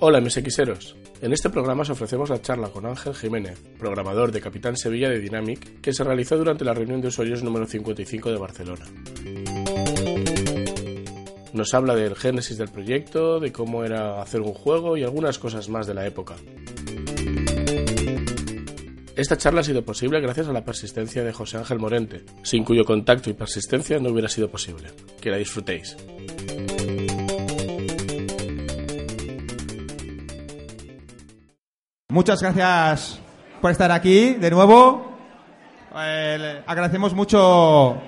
Hola MSXeros. En este programa os ofrecemos la charla con Ángel Jiménez, programador de Capitán Sevilla de Dynamic, que se realizó durante la reunión de usuarios número 55 de Barcelona. Nos habla del génesis del proyecto, de cómo era hacer un juego y algunas cosas más de la época. Esta charla ha sido posible gracias a la persistencia de José Ángel Morente, sin cuyo contacto y persistencia no hubiera sido posible. Que la disfrutéis. Muchas gracias por estar aquí de nuevo. Eh, agradecemos mucho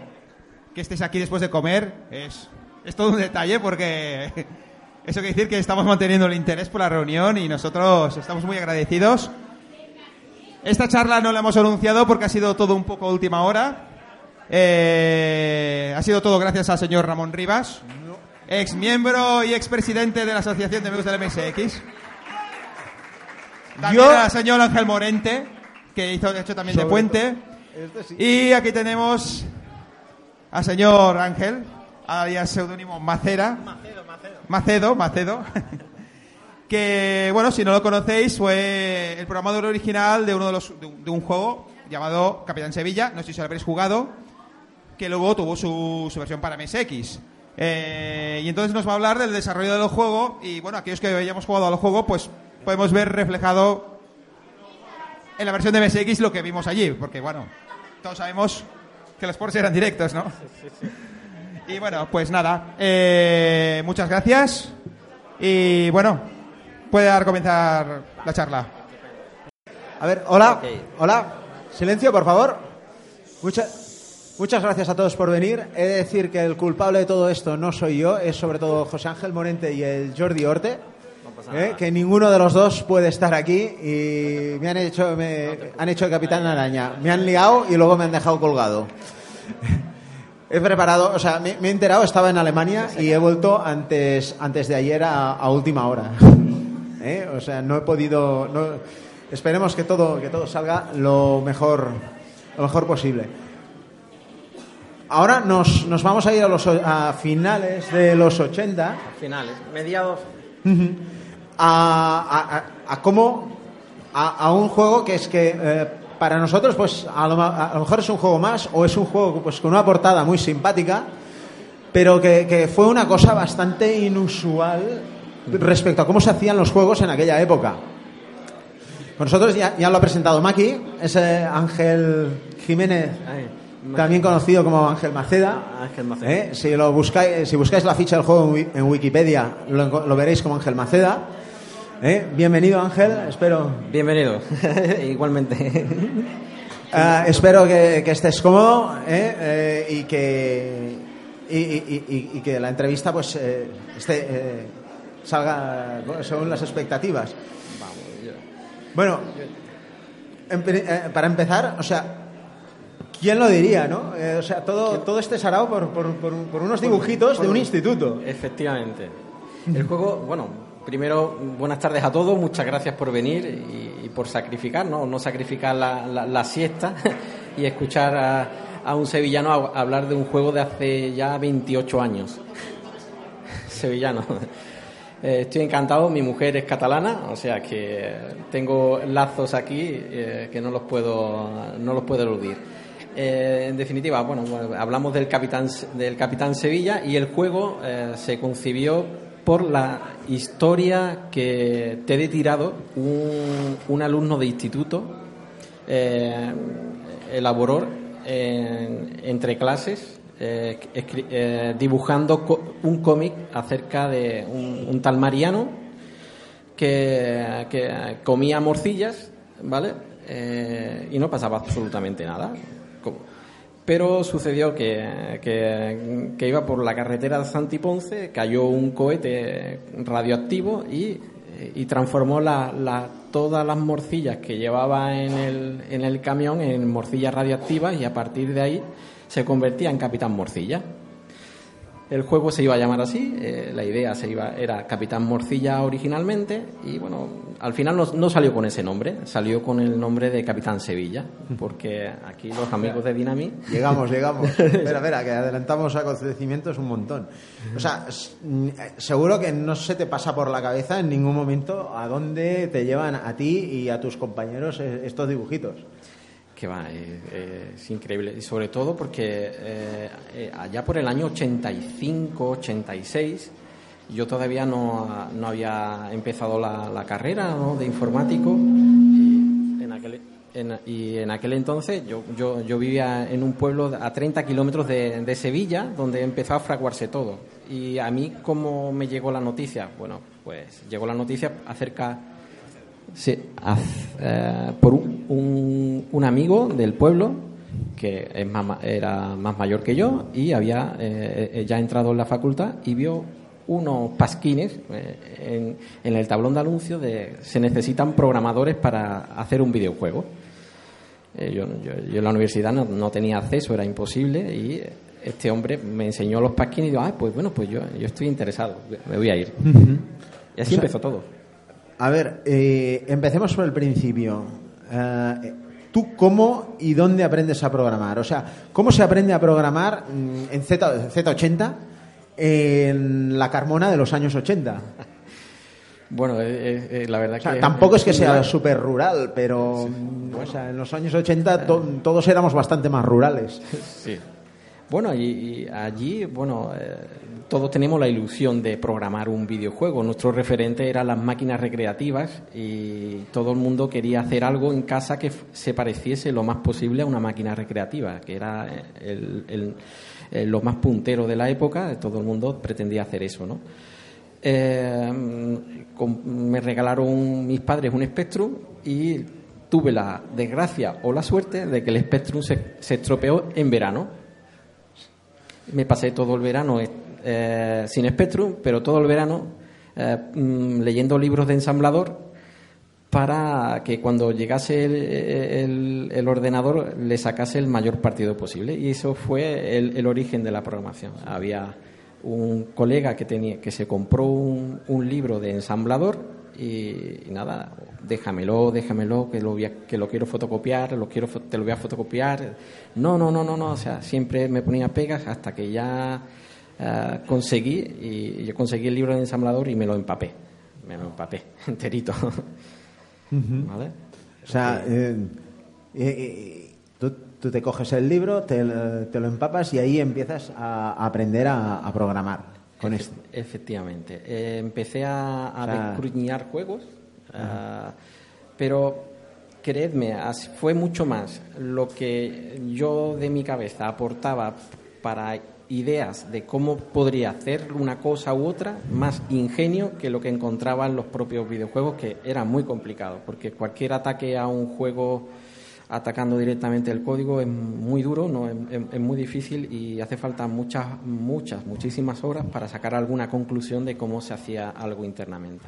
que estéis aquí después de comer. Es, es todo un detalle porque eso quiere decir que estamos manteniendo el interés por la reunión y nosotros estamos muy agradecidos. Esta charla no la hemos anunciado porque ha sido todo un poco última hora. Eh, ha sido todo gracias al señor Ramón Rivas, ex miembro y ex presidente de la Asociación de Amigos del MSX. También Yo- al señor Ángel Morente, que hizo hecho también de puente. Y aquí tenemos al señor Ángel, alias seudónimo Macera. Macedo, Macedo. que, bueno, si no lo conocéis, fue el programador original de uno de los de un, de un juego llamado Capitán Sevilla, no sé si lo habréis jugado, que luego tuvo su, su versión para MSX. Eh, y entonces nos va a hablar del desarrollo del juego y, bueno, aquellos que hayamos jugado al juego, pues podemos ver reflejado en la versión de MSX lo que vimos allí, porque, bueno, todos sabemos que los ports eran directos, ¿no? Y bueno, pues nada, eh, muchas gracias. Y bueno, puede dar comenzar la charla. A ver, hola, hola, silencio, por favor. Muchas, muchas gracias a todos por venir. He de decir que el culpable de todo esto no soy yo, es sobre todo José Ángel Morente y el Jordi Orte. ¿Eh? que ninguno de los dos puede estar aquí y me han hecho me han hecho de capitán araña. Me han liado y luego me han dejado colgado. He preparado o sea me, me he enterado estaba en Alemania y he vuelto antes antes de ayer a, a última hora. ¿eh? o sea no he podido no- esperemos que todo que todo salga lo mejor lo mejor posible. Ahora nos, nos vamos a ir a los a finales de los 80 Finales, mediados. A- a- a cómo a, un juego que es que eh, para nosotros pues a lo, a lo mejor es un juego más o es un juego pues con una portada muy simpática pero que, que fue una cosa bastante inusual respecto a cómo se hacían los juegos en aquella época Con nosotros ya, ya lo ha presentado Maki es eh, Ángel Jiménez también conocido como Ángel Maceda Ángel Maceda. ¿Eh? Si, lo buscáis, si buscáis la ficha del juego en, Wi- en Wikipedia, lo veréis como Ángel Maceda. ¿Eh? Bienvenido, Ángel. Espero, Bienvenido, igualmente. ah, espero que, que estés cómodo ¿eh? Eh, y, que, y, y- y- y que la entrevista pues eh, esté, salga según las expectativas. Bueno, para empezar, o sea, ¿quién lo diría, no? Eh, o sea, todo, todo este sarao por, por, por, por unos dibujitos de un instituto. Efectivamente. El juego, bueno, primero, buenas tardes a todos, muchas gracias por venir y, por sacrificar, ¿no? No sacrificar la, la- siesta y escuchar a, a un sevillano hablar de un juego de hace ya 28 años. Sevillano. Eh, estoy encantado, mi mujer es catalana, o sea que tengo lazos aquí eh, que no los puedo, no los puedo eludir. Eh, en definitiva, bueno, bueno, hablamos del Capitán, del Capitán Sevilla y el juego eh, se concibió por la historia que te he tirado un, alumno de instituto eh, elaboró en- entre clases eh, eh, dibujando un cómic acerca de un, un tal Mariano que, comía morcillas, ¿vale? Eh, y no pasaba absolutamente nada. Pero sucedió que, que- iba por la carretera de Santiponce, cayó un cohete radioactivo y, y transformó la- la- todas las morcillas que llevaba en el, en el camión en morcillas radioactivas y a partir de ahí se convertía en Capitán Morcilla. El juego se iba a llamar así, eh, la idea se iba, era Capitán Morcilla originalmente y bueno, al final no, salió con ese nombre, salió con el nombre de Capitán Sevilla, porque aquí los amigos de Dinami... Llegamos, llegamos. espera, espera, que adelantamos acontecimientos un montón. O sea, mm, seguro que no se te pasa por la cabeza en ningún momento a dónde te llevan a ti y a tus compañeros eh, estos dibujitos que va, es increíble. Y sobre todo porque eh, eh, allá por el año 85, 86, yo todavía no, no había empezado la, carrera de informático y en aquel, y en aquel entonces yo, yo, yo, vivía en un pueblo a 30 kilómetros de, de, Sevilla donde empezó a fraguarse todo. Y a mí, ¿cómo me llegó la noticia? Bueno, pues llegó la noticia acerca Sí, eh, por un, un, amigo del pueblo que es era más mayor que yo y había eh, eh, ya entrado en la facultad y vio unos pasquines en, en, el tablón de anuncios de se necesitan programadores para hacer un videojuego. Yo, yo, en la universidad no, tenía acceso, era imposible y este hombre me enseñó los pasquines y digo, ah, pues bueno, pues yo, yo estoy interesado, me voy a ir. Y así empezó todo. A ver, eh, empecemos por el principio. Eh, ¿Tú cómo y dónde aprendes a programar? O sea, ¿cómo se aprende a programar mm, en Z, Z80 en la Carmona de los años 80? Bueno, eh, la verdad que... Tampoco es que sea súper rural, pero o sea, en los años 80 todos éramos bastante más rurales. Sí. Bueno, y, allí, bueno, eh, todos tenemos la ilusión de programar un videojuego. Nuestro referente eran las máquinas recreativas y todo el mundo quería hacer algo en casa que se pareciese lo más posible a una máquina recreativa, que era el, lo más puntero de la época. Todo el mundo pretendía hacer eso, ¿no? Eh, me regalaron mis padres un Spectrum y tuve la desgracia o la suerte de que el Spectrum se estropeó en verano me pasé todo el verano eh, sin Spectrum, pero todo el verano eh, mm, leyendo libros de ensamblador para que cuando llegase el, ordenador le sacase el mayor partido posible. Y eso fue el, origen de la programación. Había un colega que, tenía, que se compró un, un libro de ensamblador y, nada, déjamelo, déjamelo, que lo, que lo quiero fotocopiar, lo quiero, te lo voy a fotocopiar. No, no, no, no, no, o sea, siempre me ponía pegas hasta que ya eh, conseguí, y yo conseguí el libro de ensamblador y me lo empapé, me lo empapé enterito. ¿Vale? O sea, eh, eh, tú, te coges el libro, te, lo empapas y ahí empiezas a aprender a programar. Este. Efectivamente. Eh, empecé a, a juegos, ah, pero creedme, fue mucho más lo que yo de mi cabeza aportaba para ideas de cómo podría hacer una cosa u otra, más ingenio que lo que encontraba en los propios videojuegos, que era muy complicado, porque cualquier ataque a un juego atacando directamente el código es muy duro, no es, muy difícil y hace falta muchas, muchas, muchísimas horas para sacar alguna conclusión de cómo se hacía algo internamente.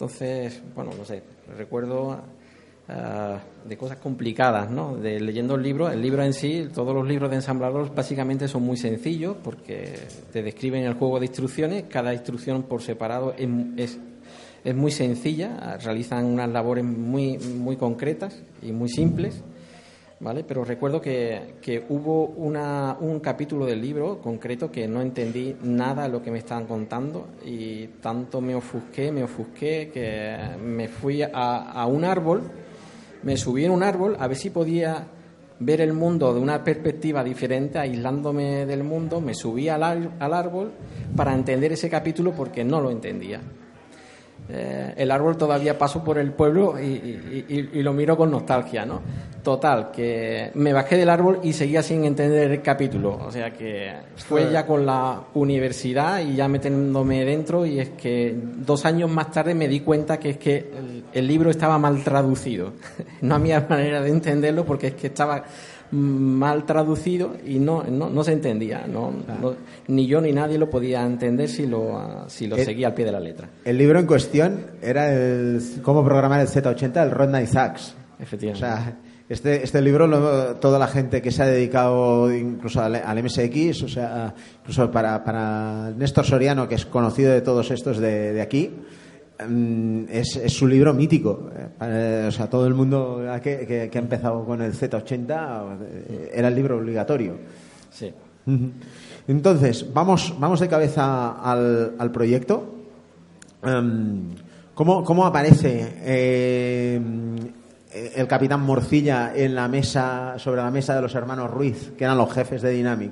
Entonces, bueno, no sé, recuerdo ah, de cosas complicadas, ¿no? De leyendo el libro, el libro en sí, todos los libros de ensamblador básicamente son muy sencillos porque te describen el juego de instrucciones, cada instrucción por separado es es muy sencilla, realizan unas labores muy, muy concretas y muy simples, ¿vale? Pero recuerdo que, que hubo una, un capítulo del libro concreto que no entendí nada de lo que me estaban contando y tanto me ofusqué, me ofusqué, que me fui a, a un árbol, me subí en un árbol a ver si podía ver el mundo de una perspectiva diferente, aislándome del mundo, me subí al, al árbol para entender ese capítulo porque no lo entendía. Eh, el árbol todavía pasó por el pueblo y, lo miro con nostalgia, ¿no? Total, que me bajé del árbol y seguía sin entender el capítulo. O sea que fue ya con la universidad y ya metiéndome dentro y es que dos años más tarde me di cuenta que es que el libro estaba mal traducido. no había manera de entenderlo porque es que estaba mal traducido y no, no, se entendía. No, ni yo ni nadie lo podía entender si lo, si lo seguía al pie de la letra. El libro en cuestión era el cómo programar el Z80, el Rodney Sachs. Efectivamente. O sea, Este, este libro, toda la gente que se ha dedicado incluso al, MSX, o sea, incluso para, para, Néstor Soriano, que es conocido de todos estos de, aquí, mm, es, es, su libro mítico. Eh, o sea, todo el mundo que, que, ha empezado con el Z80 eh, era el libro obligatorio. Sí. Entonces, vamos, vamos de cabeza al, al proyecto. Em, ¿cómo, ¿cómo, aparece eh, eh, el capitán Morcilla en la mesa, sobre la mesa de los hermanos Ruiz, que eran los jefes de Dynamic.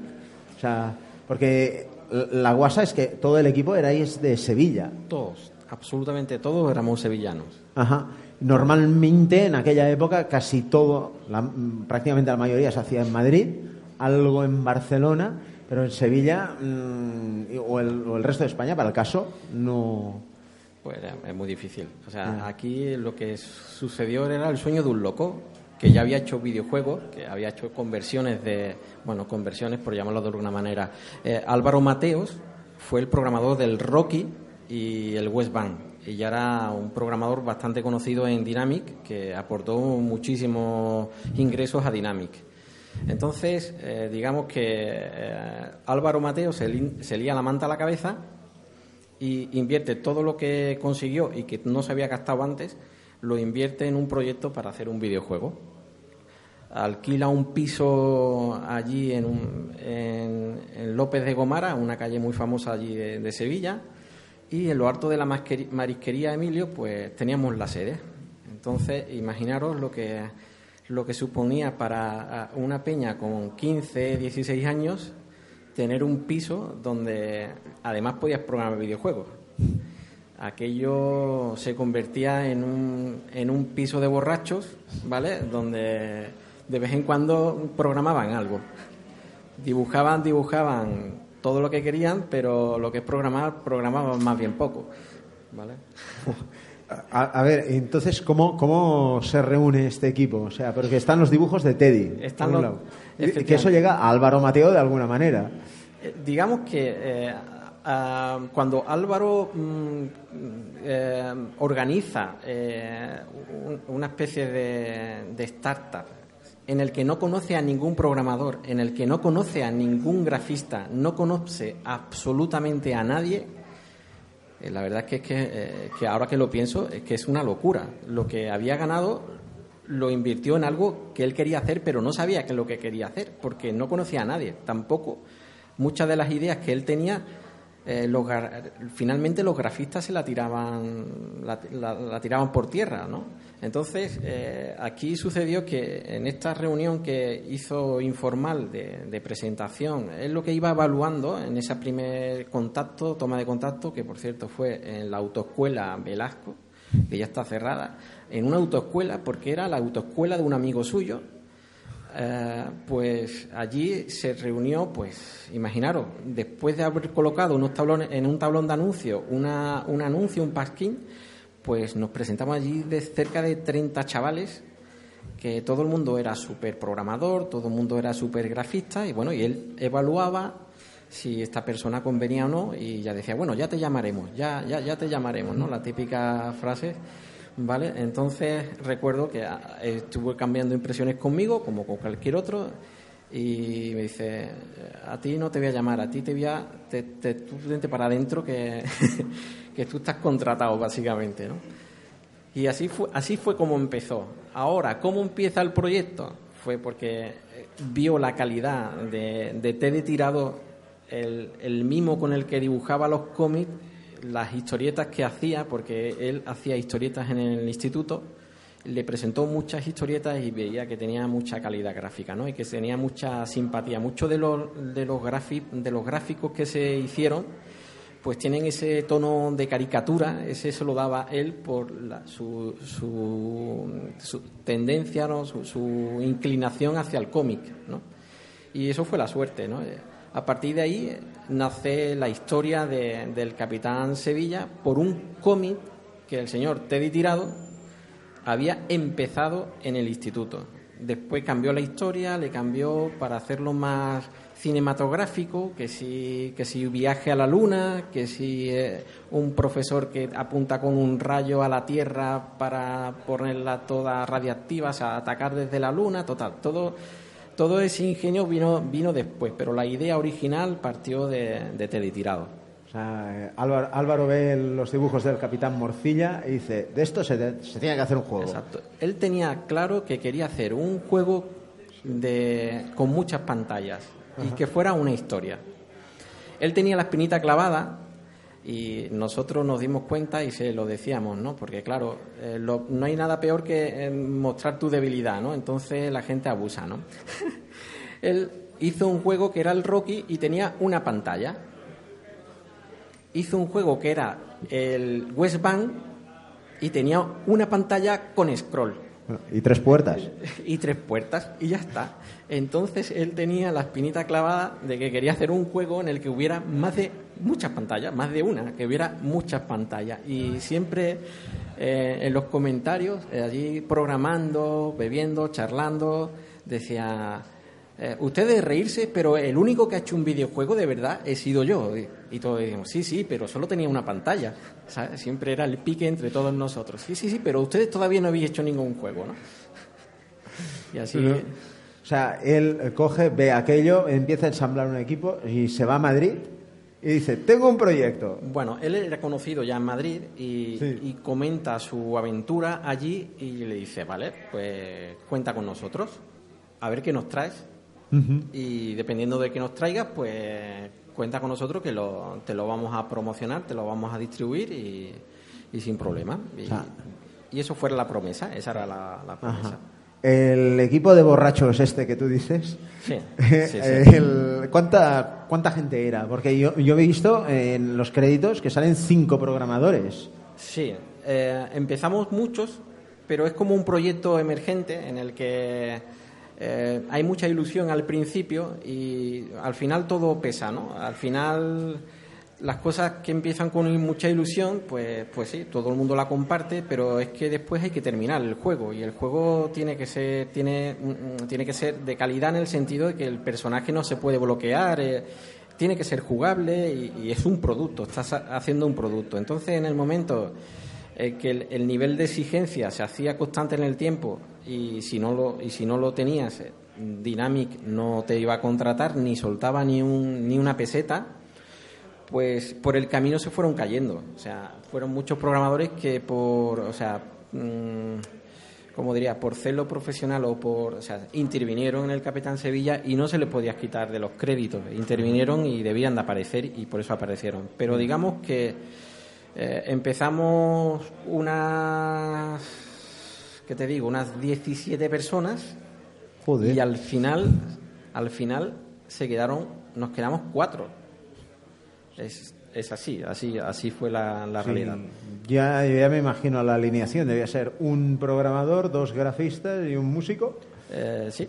O sea, porque la guasa es que todo el equipo erais de Sevilla. Todos, absolutamente todos éramos sevillanos. Ajá. Normalmente en aquella época casi todo, prácticamente la mayoría se hacía en Madrid, algo en Barcelona, pero en Sevilla mm, o, el, o el resto de España, para el caso, no, pues es muy difícil. O sea, aquí lo que sucedió era el sueño de un loco que ya había hecho videojuegos, que había hecho conversiones de, bueno, conversiones por llamarlo de alguna manera. Eh, Álvaro Mateos fue el programador del Rocky y el West Bank. Ya era un programador bastante conocido en Dynamic, que aportó muchísimos ingresos a Dynamic. Entonces, eh, digamos que eh, Álvaro Mateos se, se lía la manta a la cabeza y invierte todo lo que consiguió y que no se había gastado antes, lo invierte en un proyecto para hacer un videojuego. Alquila un piso allí en, en, López de Gomara, una calle muy famosa allí de, Sevilla, y en lo alto de la marisquería Emilio, pues teníamos la sede. Entonces, imaginaros lo que, lo que suponía para una peña con 15, 16 años tener un piso donde además podías programar videojuegos. Aquello se convertía en un, en un piso de borrachos, ¿vale? Donde de vez en cuando programaban algo. Dibujaban, dibujaban todo lo que querían, pero lo que es programar, programaban más bien poco, ¿vale? A, ver, entonces, ¿cómo, ¿cómo se reúne este equipo? O sea, porque están los dibujos de Teddy. Están Que eso llega a Álvaro Mateo de alguna manera. Eh, digamos que eh, cuando Álvaro mm, eh, organiza una especie de, de startup en el que no conoce a ningún programador, en el que no conoce a ningún grafista, no conoce absolutamente a nadie, la verdad es que, que, ahora que lo pienso es que es una locura. Lo que había ganado lo invirtió en algo que él quería hacer, pero no sabía qué es lo que quería hacer, porque no conocía a nadie, tampoco muchas de las ideas que él tenía, eh, finalmente los grafistas se la tiraban, la, tiraban por tierra, ¿no? Entonces, eh, aquí sucedió que en esta reunión que hizo informal de, presentación, es lo que iba evaluando en ese primer contacto, toma de contacto, que por cierto fue en la autoescuela Velasco, que ya está cerrada, en una autoescuela, porque era la autoescuela de un amigo suyo, eh, pues allí se reunió, pues imaginaros, después de haber colocado unos tablones, en un tablón de anuncio una, un anuncio, un pasquín, pues nos presentamos allí de cerca de 30 chavales que todo el mundo era súper programador, todo el mundo era súper grafista y bueno, y él evaluaba si esta persona convenía o no y ya decía, bueno, ya te llamaremos, ya, ya, ya te llamaremos, ¿no? La típica frase ¿vale? Entonces recuerdo que ah, estuvo cambiando impresiones conmigo, como con cualquier otro, y me dice, a ti no te voy a llamar, a ti te voy a, te, te, tú vente para adentro que, que tú estás contratado básicamente, ¿no? Y así fue, así fue como empezó. Ahora, ¿cómo empieza el proyecto? Fue porque eh, vio la calidad de, de Tirado, el, el mimo con el que dibujaba los cómics las historietas que hacía, porque él hacía historietas en el instituto, le presentó muchas historietas y veía que tenía mucha calidad gráfica, ¿no? Y que tenía mucha simpatía. Muchos de los, de los, de los gráficos que se hicieron, pues tienen ese tono de caricatura, ese se lo daba él por su, su, tendencia, ¿no? su, su inclinación hacia el cómic, ¿no? Y eso fue la suerte, ¿no? A partir de ahí nace la historia del Capitán Sevilla por un cómic que el señor Teddy Tirado había empezado en el instituto. Después cambió la historia, le cambió para hacerlo más cinematográfico, que si, que si viaje a la luna, que si eh, un profesor que apunta con un rayo a la Tierra para ponerla toda radiactiva, o sea, atacar desde la luna, total, todo, todo ese ingenio vino, vino después, pero la idea original partió de, de Teletirado. O sea, Álvaro, Álvaro, ve los dibujos del Capitán Morcilla y dice, de esto se, se tiene que hacer un juego. Exacto. Él tenía claro que quería hacer un juego de, con muchas pantallas y que fuera una historia. Él tenía la espinita clavada y nosotros nos dimos cuenta y se lo decíamos, ¿no? Porque claro, eh, no hay nada peor que eh, mostrar tu debilidad, ¿no? Entonces la gente abusa, ¿no? Él hizo un juego que era el Rocky y tenía una pantalla hizo un juego que era el West Bank y tenía una pantalla con scroll. Y tres puertas. Y tres puertas, y ya está. Entonces él tenía la espinita clavada de que quería hacer un juego en el que hubiera más de muchas pantallas, más de una, que hubiera muchas pantallas. Y siempre eh, en los comentarios, eh, allí programando, bebiendo, charlando, decía eh, ustedes reírse, pero el único que ha hecho un videojuego de verdad he sido yo. Y, todos decimos, sí, sí, pero solo tenía una pantalla. Siempre era el pique entre todos nosotros. Sí, sí, sí, pero ustedes todavía no habéis hecho ningún juego, ¿no? Y así... o sea, él coge, ve aquello, empieza a ensamblar un equipo y se va a Madrid y dice, tengo un proyecto. Bueno, él era conocido ya en Madrid y, y, comenta su aventura allí y le dice, vale, pues cuenta con nosotros, a ver qué nos traes. Y dependiendo de qué nos traigas, pues cuenta con nosotros que lo, te lo vamos a promocionar, te lo vamos a distribuir y, sin problema. Y, eso fue la promesa, esa era la, promesa. El equipo de borrachos este que tú dices, sí, ¿cuánta, ¿cuánta gente era? Porque yo, yo he visto en los créditos que salen cinco programadores. Sí, eh, empezamos muchos, pero es como un proyecto emergente en el que eh, hay mucha ilusión al principio y al final todo pesa, ¿no? Al final las cosas que empiezan con mucha ilusión, pues, pues sí, todo el mundo la comparte, pero es que después hay que terminar el juego y el juego tiene que ser, tiene, mm, tiene que ser de calidad en el sentido de que el personaje no se puede bloquear. Eh, tiene que ser jugable y, es un producto, estás haciendo un producto. Entonces, en el momento que el, nivel de exigencia se hacía constante en el tiempo y si no lo, y si no lo tenías, eh, Dynamic no te iba a contratar ni soltaba ni, un, ni una peseta, pues por el camino se fueron cayendo. O sea, fueron muchos programadores que por, o sea, mm, como diría, por celo profesional o por, o sea, intervinieron en el Capitán Sevilla y no se les podía quitar de los créditos. Intervinieron y debían de aparecer y por eso aparecieron. Pero digamos que eh, empezamos unas, ¿qué te digo? Unas 17 personas y al final, al final se quedaron, nos quedamos cuatro. Es, es así, así, así fue la, realidad. Ya, ya me imagino la alineación, debía ser un programador, dos grafistas y un músico. Eh, sí,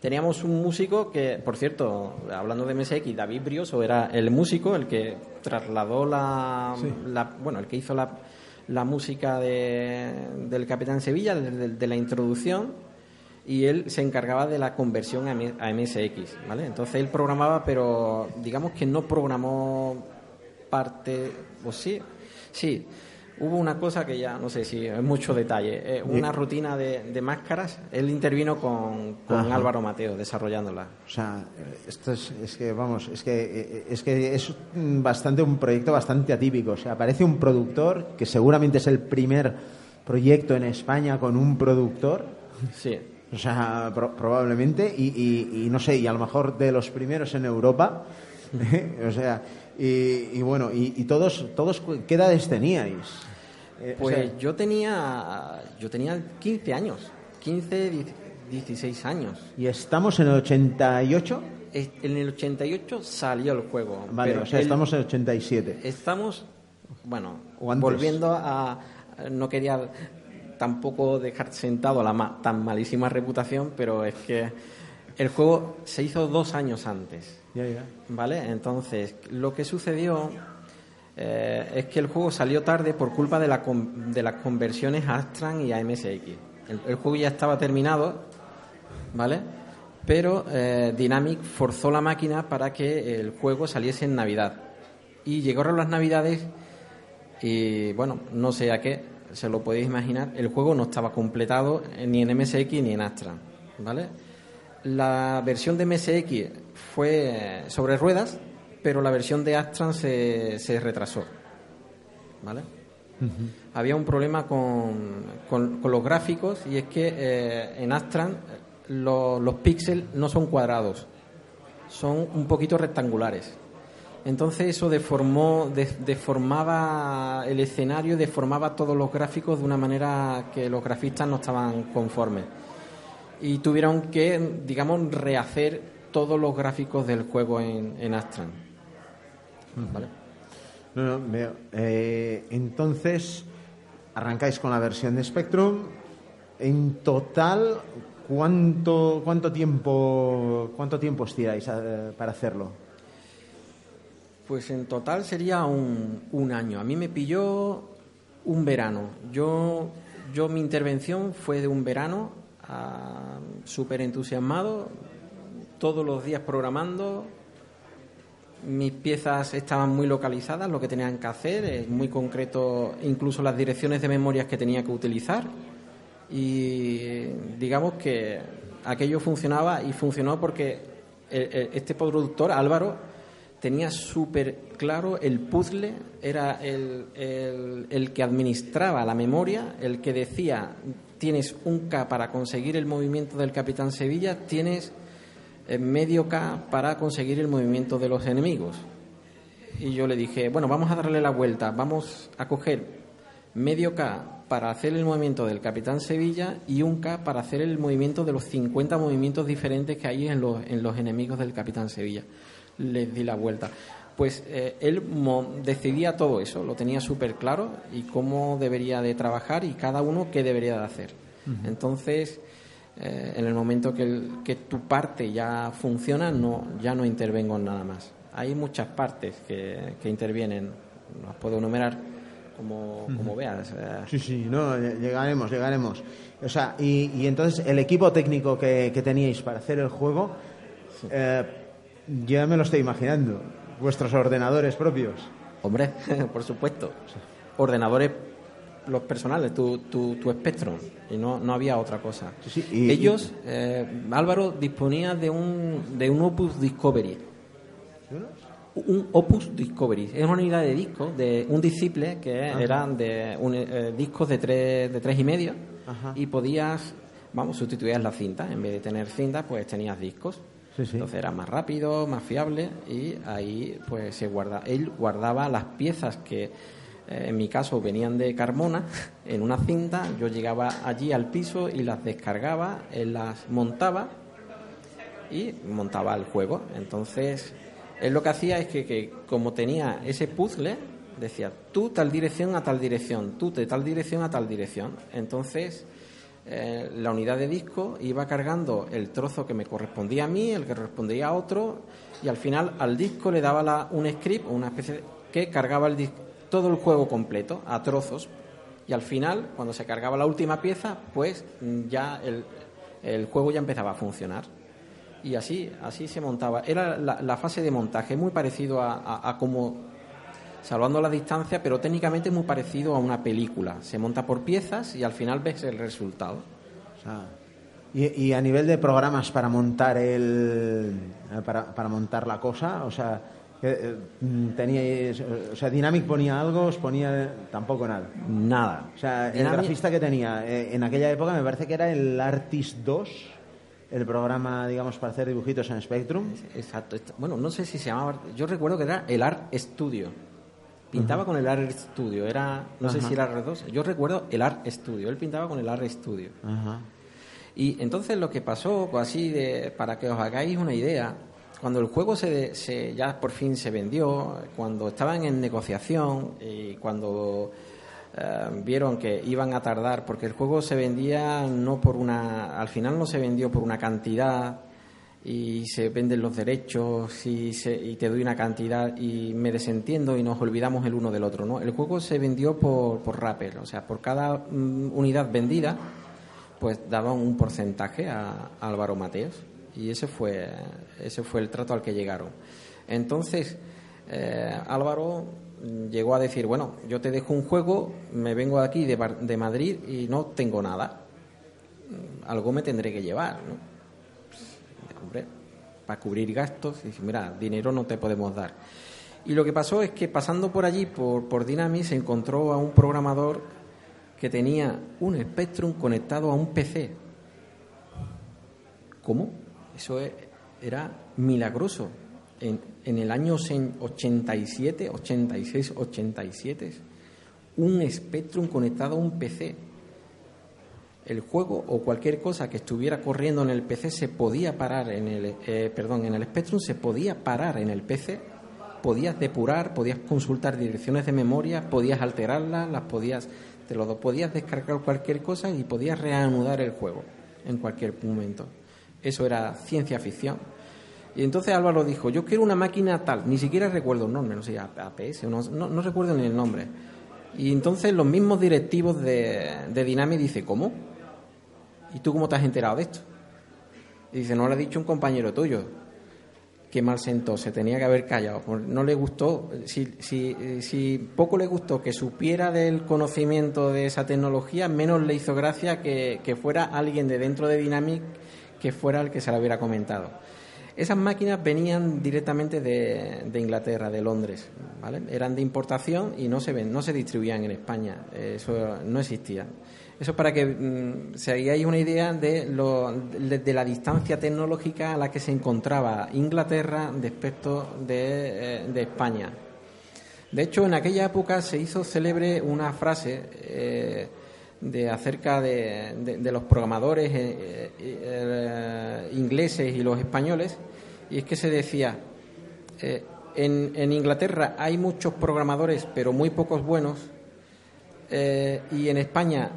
Teníamos un músico que, por cierto, hablando de MSX, David Brioso era el músico, el que trasladó la, bueno, el que hizo la, la música de, del Capitán Sevilla, de, la introducción, y él se encargaba de la conversión a, a MSX, ¿vale? Entonces él programaba, pero digamos que no programó parte, o sí, sí, hubo una cosa que ya, no sé si es mucho detalle, eh, una rutina de, máscaras, él intervino con, Álvaro Mateo desarrollándola. O sea, esto es, es, que, vamos, es que, eh, es que es bastante un proyecto bastante atípico. O sea, aparece un productor que seguramente es el primer proyecto en España con un productor. Sí. O sea, probablemente, y, y, no sé, y a lo mejor de los primeros en Europa. o sea, y, bueno, y, todos, todos, ¿qué edades teníais? Eh, pues yo tenía yo tenía 15 años, 15, 16 años. ¿Y estamos en el 88? En el 88 salió el juego. Vale, o sea, estamos en el 87. Estamos, bueno, volviendo a... No quería tampoco dejar sentado la tan malísima reputación, pero es que el juego se hizo dos años antes. ¿Vale? Entonces, lo que sucedió eh, es que el juego salió tarde por culpa de, la, de las conversiones a Astran y a MSX. El, juego ya estaba terminado ¿vale? Pero eh, Dynamic forzó la máquina para que el juego saliese en Navidad. Y llegaron las Navidades y, bueno, no sé a qué, se lo podéis imaginar, el juego no estaba completado ni en MSX ni en Astra, ¿vale? La versión de MSX fue sobre ruedas, pero la versión de Astran se, se retrasó. ¿Vale? Había un problema con, con, los gráficos y es que eh, en Astran los píxeles no son cuadrados, son un poquito rectangulares. Entonces eso deformó, deformaba el escenario, deformaba todos los gráficos de una manera que los grafistas no estaban conformes. Y tuvieron que, digamos, rehacer todos los gráficos del juego en, en Astran. ¿Vale? No, no, veo. Eh, entonces, arrancáis con la versión de Spectrum. En total, ¿cuánto, cuánto tiempo cuánto tiempo estiráis eh, para hacerlo? Pues en total sería un, un, año. A mí me pilló un verano. Yo, yo mi intervención fue de un verano, ah, súper entusiasmado, todos los días programando, mis piezas estaban muy localizadas, lo que tenían que hacer, es muy concreto, incluso las direcciones de memorias que tenía que utilizar. Y digamos que aquello funcionaba y funcionó porque este productor, Álvaro, tenía súper claro el puzzle, era el, el, el, que administraba la memoria, el que decía, tienes un K para conseguir el movimiento del Capitán Sevilla, tienes medio K para conseguir el movimiento de los enemigos. Y yo le dije, bueno, vamos a darle la vuelta, vamos a coger medio K para hacer el movimiento del Capitán Sevilla y un K para hacer el movimiento de los 50 movimientos diferentes que hay en los, en los enemigos del Capitán Sevilla. Les di la vuelta. Pues eh, él decidía todo eso, lo tenía súper claro y cómo debería de trabajar y cada uno qué debería de hacer. Entonces, eh, en el momento que, que, tu parte ya funciona, no, ya no intervengo en nada más. Hay muchas partes que, que intervienen, las puedo enumerar como, como veas. Sí, sí, no, llegaremos, llegaremos. O sea, y, y entonces el equipo técnico que, que, teníais para hacer el juego, eh, ya me lo estoy imaginando, vuestros ordenadores propios. Hombre, por supuesto. Ordenadores los personales, tu, tu, tu Spectrum, y no, no había otra cosa. Sí, y, Ellos, eh, Álvaro disponía de un, de un Opus Discovery. Un Opus Discovery. Es una unidad de disco, de un disciple que Ajá. eran de un, eh, discos de tres, de tres y medio, Ajá. y podías, vamos, sustituías la cinta. En vez de tener cinta, pues tenías discos. Entonces era más rápido, más fiable, y ahí pues se guarda. Él guardaba las piezas que en mi caso venían de Carmona en una cinta, yo llegaba allí al piso y las descargaba, él las montaba y montaba el juego. Entonces, él lo que hacía es que, que como tenía ese puzzle, decía tú tal dirección a tal dirección, tú de tal dirección a tal dirección. Entonces, eh, la unidad de disco iba cargando el trozo que me correspondía a mí, el que correspondía a otro, y al final al disco le daba la, un script, una especie que cargaba el disco todo el juego completo, a trozos, y al final, cuando se cargaba la última pieza, pues ya el, juego ya empezaba a funcionar. Y así, así se montaba. Era la, fase de montaje, muy parecido a, a, a, como, salvando la distancia, pero técnicamente muy parecido a una película. Se monta por piezas y al final ves el resultado. O sea, y, y, a nivel de programas para montar el para, para montar la cosa, o sea, eh, teníais, o sea, Dynamic ponía algo, os ponía tampoco nada. Nada. O sea, el Dynamic... grafista que tenía eh, en aquella época me parece que era el Artist 2, el programa, digamos, para hacer dibujitos en Spectrum. Exacto. Bueno, no sé si se llamaba. Yo recuerdo que era el Art Studio. Pintaba uh -huh. con el Art Studio. Era, no uh -huh. sé si era R2. Yo recuerdo el Art Studio. Él pintaba con el Art Studio. Uh -huh. Y entonces lo que pasó, pues así, de, para que os hagáis una idea, cuando el juego se, se, ya por fin se vendió, cuando estaban en negociación y cuando eh, vieron que iban a tardar, porque el juego se vendía no por una, al final no se vendió por una cantidad y se venden los derechos y, se, y te doy una cantidad y me desentiendo y nos olvidamos el uno del otro, ¿no? El juego se vendió por, por Rapper, o sea, por cada mm, unidad vendida pues daban un porcentaje a, Álvaro Mateos y ese fue ese fue el trato al que llegaron. Entonces eh, Álvaro llegó a decir, bueno, yo te dejo un juego, me vengo de aquí de, de Madrid y no tengo nada, algo me tendré que llevar, ¿no? Hombre, para cubrir gastos, y dice, mira, dinero no te podemos dar. Y lo que pasó es que pasando por allí, por, por se encontró a un programador que tenía un Spectrum conectado a un PC. ¿Cómo? Eso e, era milagroso. En, en el año 87, 86, 87, un Spectrum conectado a un PC. El juego o cualquier cosa que estuviera corriendo en el PC se podía parar en el, eh, perdón, en el Spectrum se podía parar en el PC podías depurar, podías consultar direcciones de memoria, podías alterarlas, las podías te lo podías descargar cualquier cosa y podías reanudar el juego en cualquier momento. Eso era ciencia ficción. Y entonces Álvaro dijo, yo quiero una máquina tal, ni siquiera recuerdo el nombre, no sé, APS, no, no, recuerdo ni el nombre. Y entonces los mismos directivos de, de Dynamic dice, ¿cómo? ¿Y tú cómo te has enterado de esto? Y dice, no lo ha dicho un compañero tuyo qué mal sentó, se tenía que haber callado. No le gustó, si, si, si, poco le gustó que supiera del conocimiento de esa tecnología, menos le hizo gracia que, fuera alguien de dentro de Dynamic que fuera el que se lo hubiera comentado. Esas máquinas venían directamente de, de Inglaterra, de Londres, ¿vale? eran de importación y no se, ven, no se distribuían en España, eso no existía. Eso para que mm, se hagáis una idea de, lo, de, la distancia tecnológica a la que se encontraba Inglaterra respecto de, eh, España. De hecho, en aquella época se hizo célebre una frase eh, de acerca de, los programadores eh, ingleses y los españoles, y es que se decía, en, en, Inglaterra hay muchos programadores, pero muy pocos buenos, y en España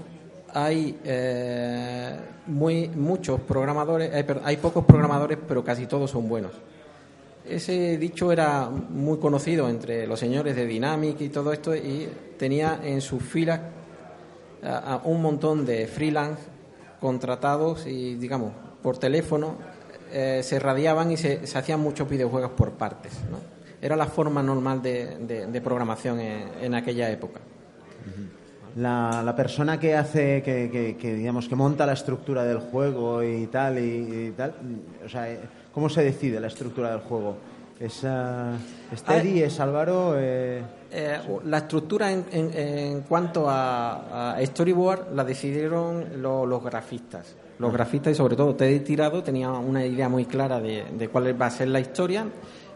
hay eh, muy muchos programadores, eh, hay pocos programadores, pero casi todos son buenos. Ese dicho era muy conocido entre los señores de Dynamic y todo esto y tenía en sus filas a, un montón de freelance contratados y, digamos, por teléfono eh, se radiaban y se, hacían muchos videojuegos por partes. Era la forma normal de, programación en, aquella época la, persona que hace, que, que, digamos, que monta la estructura del juego y tal, y, tal, o sea, ¿cómo se decide la estructura del juego? ¿Es, uh, ¿Es Álvaro? Eh, eh, la estructura en, en, cuanto a, storyboard la decidieron los grafistas. Los grafistas y sobre todo Teddy Tirado tenía una idea muy clara de, de cuál va a ser la historia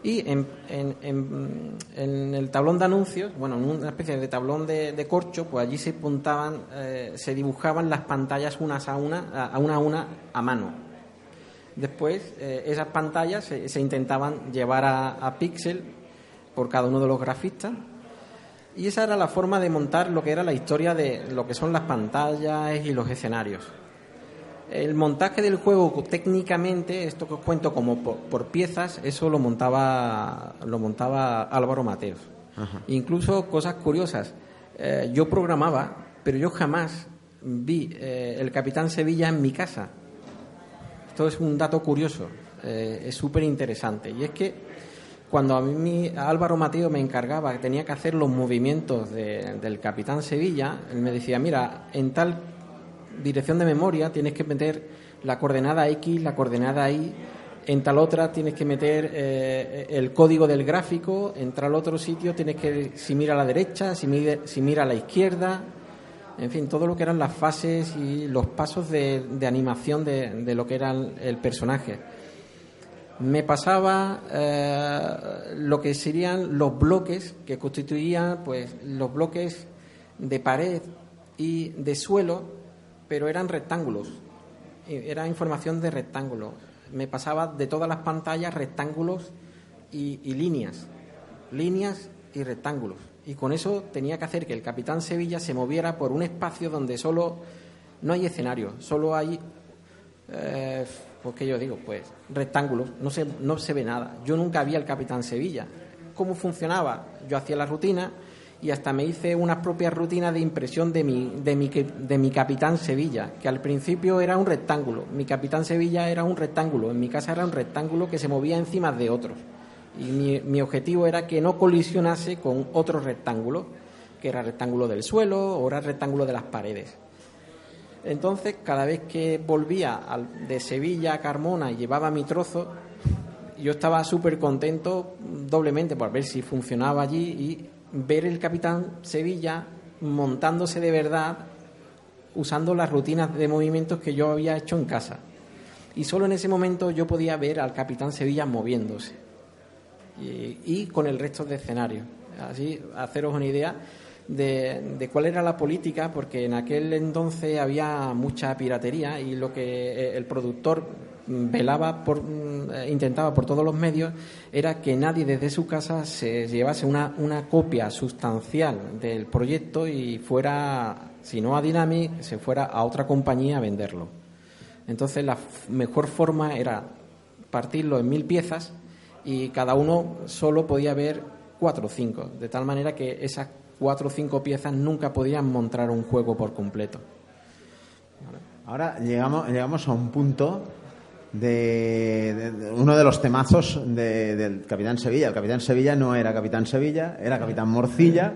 y en, en, en, el tablón de anuncios, bueno, en una especie de tablón de, corcho, pues allí se puntaban, eh, se dibujaban las pantallas unas a una, a una a una a mano. Después, eh, esas pantallas se, intentaban llevar a, a píxel por cada uno de los grafistas. Y esa era la forma de montar lo que era la historia de lo que son las pantallas y los escenarios. El montaje del juego técnicamente, esto que os cuento como por, piezas, eso lo montaba, lo montaba Álvaro Mateos. Incluso cosas curiosas. Eh, yo programaba, pero yo jamás vi eh, el Capitán Sevilla en mi casa. Esto es un dato curioso, eh, es súper interesante. Y es que cuando a mí Álvaro Mateo me encargaba, que tenía que hacer los movimientos del Capitán Sevilla, él me decía, mira, en tal dirección de memoria tienes que meter la coordenada X, la coordenada Y, en tal otra tienes que meter eh, el código del gráfico, en tal otro sitio tienes que, si mira a la derecha, si mira, si mira a la izquierda, en fin, todo lo que eran las fases y los pasos de, animación de, lo que era el, personaje. Me pasaba eh, lo que serían los bloques que constituían pues los bloques de pared y de suelo pero eran rectángulos. Era información de rectángulos. Me pasaba de todas las pantallas rectángulos y, líneas. Líneas y rectángulos. Y con eso tenía que hacer que el Capitán Sevilla se moviera por un espacio donde solo no hay escenario, solo hay, eh, pues que yo digo, pues rectángulos, no se, no se ve nada. Yo nunca vi al Capitán Sevilla. ¿Cómo funcionaba? Yo hacía la rutina y hasta me hice unas propias rutinas de impresión de mi, de mi, de mi Capitán Sevilla, que al principio era un rectángulo. Mi Capitán Sevilla era un rectángulo, en mi casa era un rectángulo que se movía encima de otros. Y mi, mi objetivo era que no colisionase con otro rectángulo, que era rectángulo del suelo o era rectángulo de las paredes. Entonces, cada vez que volvía de Sevilla a Carmona y llevaba mi trozo, yo estaba súper contento doblemente por ver si funcionaba allí y ver el capitán Sevilla montándose de verdad usando las rutinas de movimientos que yo había hecho en casa. Y solo en ese momento yo podía ver al capitán Sevilla moviéndose y, con el resto de escenario. Así, haceros una idea de, de, cuál era la política, porque en aquel entonces había mucha piratería y lo que eh, el productor velaba por, mm, eh, intentaba por todos los medios era que nadie desde su casa se llevase una, una copia sustancial del proyecto y fuera, si no a Dynamic, se fuera a otra compañía a venderlo. Entonces la mejor forma era partirlo en mil piezas y cada uno solo podía ver cuatro o cinco, de tal manera que esas cuatro o cinco piezas nunca podían montar un juego por completo. Ahora llegamos, llegamos a un punto de, uno de los temazos del Capitán Sevilla. El Capitán Sevilla no era Capitán Sevilla, era Capitán Morcilla.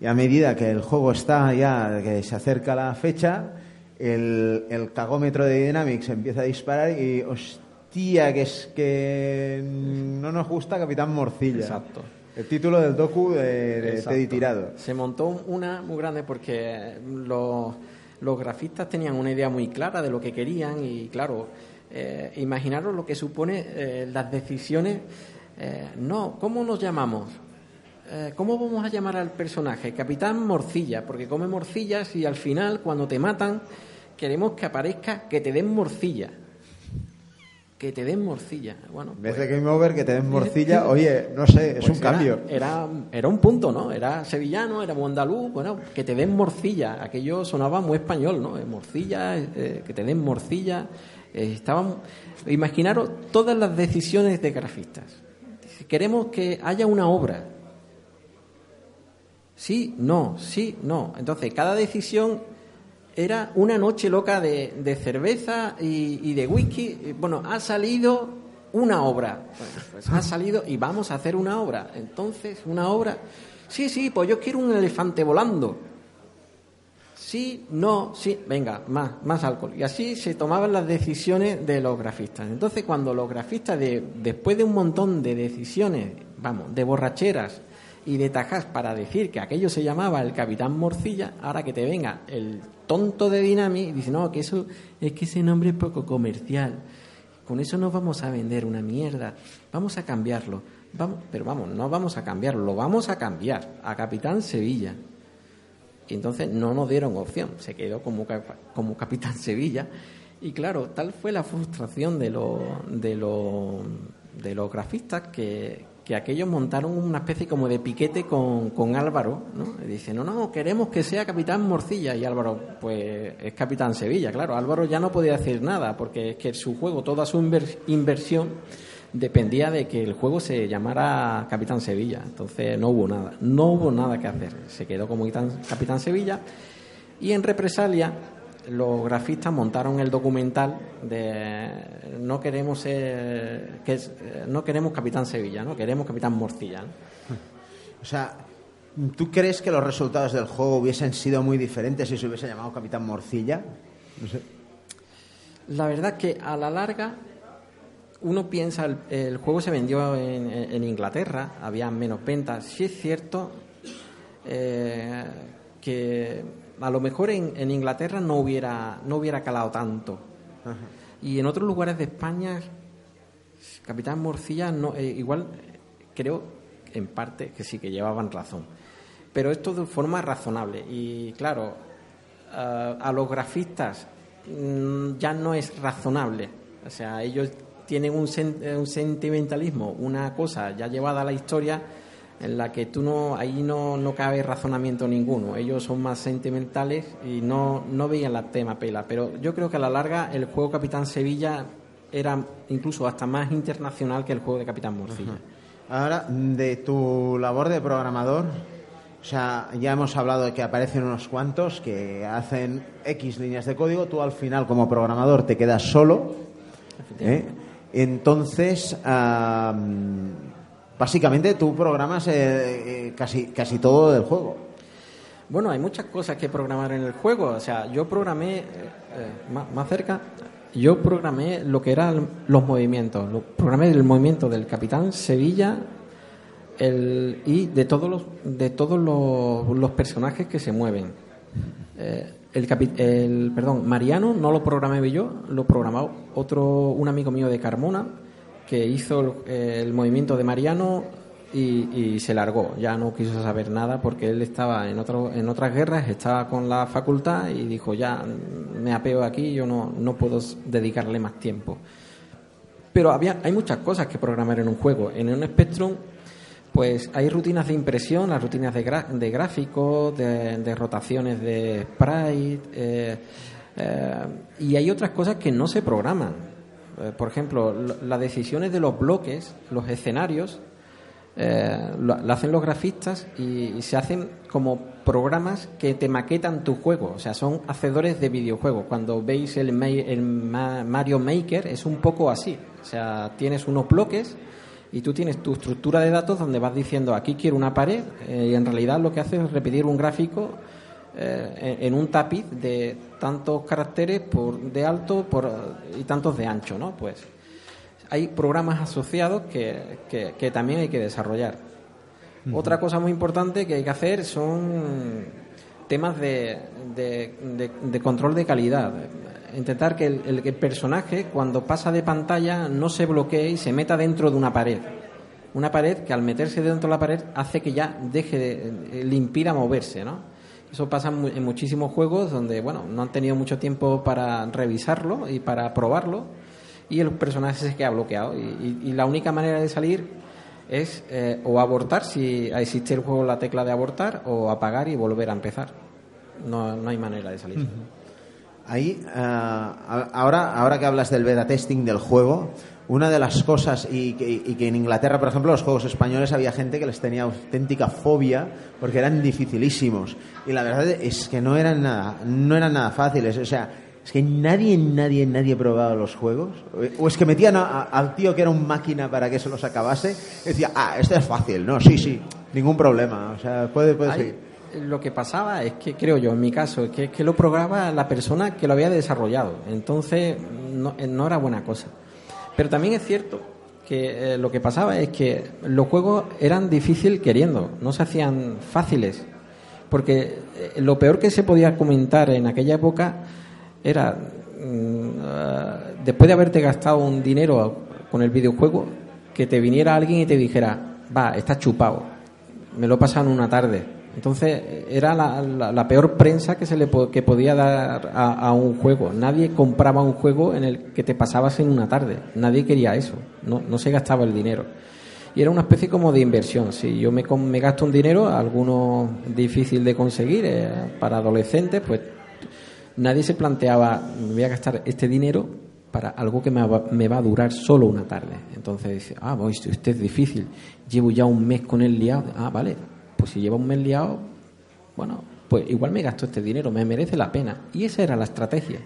Y a medida que el juego está ya, que se acerca la fecha, el, el cagómetro de Dynamics empieza a disparar y hostia, que es que no nos gusta Capitán Morcilla. Exacto. El título del docu de, Teddy Tirado. Se montó una muy grande porque los, los grafistas tenían una idea muy clara de lo que querían y claro, eh, imaginaros lo que supone eh, las decisiones. Eh, no, ¿cómo nos llamamos? ¿Cómo vamos a llamar al personaje? Capitán Morcilla, porque come morcillas y al final, cuando te matan, queremos que aparezca que te den morcilla. Que te den morcilla. Bueno, en vez de pues Game Over, que te den morcilla, oye, no sé, es pues un cambio. Era, era un punto, ¿no? Era sevillano, era andaluz, bueno, que te den morcilla. Aquello sonaba muy español, ¿no? Morcilla, que te den morcilla. Eh, estaban, imaginaros todas las decisiones de grafistas. Queremos que haya una obra. Sí, no, sí, no. Entonces, cada decisión era una noche loca de, cerveza y, de whisky. Bueno, ha salido una obra. pues ha salido y vamos a hacer una obra. Entonces, una obra. Sí, sí, pues yo quiero un elefante volando sí, no, sí, venga, más, más alcohol. Y así se tomaban las decisiones de los grafistas. Entonces, cuando los grafistas, de, después de un montón de decisiones, vamos, de borracheras y de tajas para decir que aquello se llamaba el Capitán Morcilla, ahora que te venga el tonto de Dinami y dice, no, que eso es que ese nombre es poco comercial. Con eso no vamos a vender una mierda. Vamos a cambiarlo. Vamos, pero vamos, no vamos a cambiarlo, lo vamos a cambiar a Capitán Sevilla. Y entonces no nos dieron opción, se quedó como, capitán Sevilla. Y claro, tal fue la frustración de, los de, de los grafistas que, que aquellos montaron una especie como de piquete con, Álvaro, ¿no? Y dicen, no, no, queremos que sea capitán Morcilla. Y Álvaro, pues es capitán Sevilla, claro. Álvaro ya no podía decir nada, porque es que su juego, toda su inversión dependía de que el juego se llamara Capitán Sevilla. Entonces no hubo nada, no hubo nada que hacer. Se quedó como Capitán Sevilla y en represalia los grafistas montaron el documental de no queremos que no queremos Capitán Sevilla, no queremos Capitán Morcilla. O sea, ¿tú crees que los resultados del juego hubiesen sido muy diferentes si se hubiese llamado Capitán Morcilla? No sé. La verdad que a la larga uno piensa, el, juego se vendió en, Inglaterra, había menos ventas. Sí es cierto eh, que a lo mejor en, Inglaterra no hubiera, no hubiera calado tanto. Y en otros lugares de España, Capitán Morcilla, no, eh, igual creo en parte que sí, que llevaban razón. Pero esto de forma razonable. Y claro, a los grafistas mm, ya no es razonable. O sea, ellos tienen un, un, sentimentalismo, una cosa ya llevada a la historia en la que tú no ahí no, no cabe razonamiento ninguno. Ellos son más sentimentales y no, no veían la tema pela. Pero yo creo que a la larga el juego Capitán Sevilla era incluso hasta más internacional que el juego de Capitán Morcilla. Ahora, de tu labor de programador, O sea, ya hemos hablado de que aparecen unos cuantos que hacen X líneas de código, tú al final como programador te quedas solo. ¿eh? Entonces, básicamente tú programas eh, eh, casi, casi todo del juego. Bueno, hay muchas cosas que programar en el juego. O sea, yo programé, más, cerca, yo programé lo que eran los movimientos. Lo, programé el movimiento del Capitán Sevilla el, y de todos los, de todos los, personajes que se mueven. Eh, el, el, perdón, Mariano no lo programé yo, lo programó otro, un amigo mío de Carmona que hizo el, movimiento de Mariano y, se largó. Ya no quiso saber nada porque él estaba en, otro, en otras guerras, estaba con la facultad y dijo, ya me apeo aquí, yo no, no puedo dedicarle más tiempo. Pero había, hay muchas cosas que programar en un juego. En un Spectrum pues hay rutinas de impresión, las rutinas de, de gráficos, de, rotaciones de sprite, eh, eh, y hay otras cosas que no se programan. Eh, por ejemplo, las decisiones de los bloques, los escenarios, lo, hacen los grafistas y, se hacen como programas que te maquetan tu juego, o sea, son hacedores de videojuegos. Cuando veis el, el Mario Maker es un poco así, o sea, tienes unos bloques y tú tienes tu estructura de datos donde vas diciendo aquí quiero una pared eh, y en realidad lo que hace es repetir un gráfico eh, en, un tapiz de tantos caracteres por de alto por, y tantos de ancho, ¿no? Pues hay programas asociados que, que, también hay que desarrollar. Otra cosa muy importante que hay que hacer son temas de, de, de control de calidad intentar que el, personaje cuando pasa de pantalla no se bloquee y se meta dentro de una pared. Una pared que al meterse dentro de la pared hace que ya deje de, le impida moverse, ¿no? Eso pasa en muchísimos juegos donde, bueno, no han tenido mucho tiempo para revisarlo y para probarlo y el personaje se queda bloqueado. Y, la única manera de salir es eh, o abortar, si existe el juego la tecla de abortar, o apagar y volver a empezar. No, no hay manera de salir. Ahí, eh, ahora, ahora que hablas del beta testing del juego, una de las cosas, y que, en Inglaterra, por ejemplo, los juegos españoles había gente que les tenía auténtica fobia porque eran dificilísimos. Y la verdad es que no eran nada, no eran nada fáciles. O sea, es que nadie, nadie, nadie ha probado los juegos. O es que metían al tío que era un máquina para que se los acabase. Y decía, ah, este es fácil. No, sí, sí, ningún problema. O sea, puede, puede seguir lo que pasaba es que, creo yo, en mi caso, que, que lo programaba la persona que lo había desarrollado. Entonces, no, eh, era buena cosa. Pero también es cierto que eh, lo que pasaba es que los juegos eran difícil queriendo, no se hacían fáciles. Porque eh, lo peor que se podía comentar en aquella época era, mm, después de haberte gastado un dinero con el videojuego, que te viniera alguien y te dijera, va, está chupado, me lo pasan una tarde entonces era la, peor prensa que se le que podía dar a, un juego. Nadie compraba un juego en el que te pasabas en una tarde. Nadie quería eso. No, no se gastaba el dinero. Y era una especie como de inversión. Si yo me, me gasto un dinero, alguno difícil de conseguir eh, para adolescentes, pues nadie se planteaba, me voy a gastar este dinero para algo que me va, me va a durar solo una tarde. Entonces dice, ah, pues usted es difícil. Llevo ya un mes con él liado. Ah, vale, pues si lleva un mes liado, bueno, pues igual me gasto este dinero, me merece la pena. Y esa era la estrategia.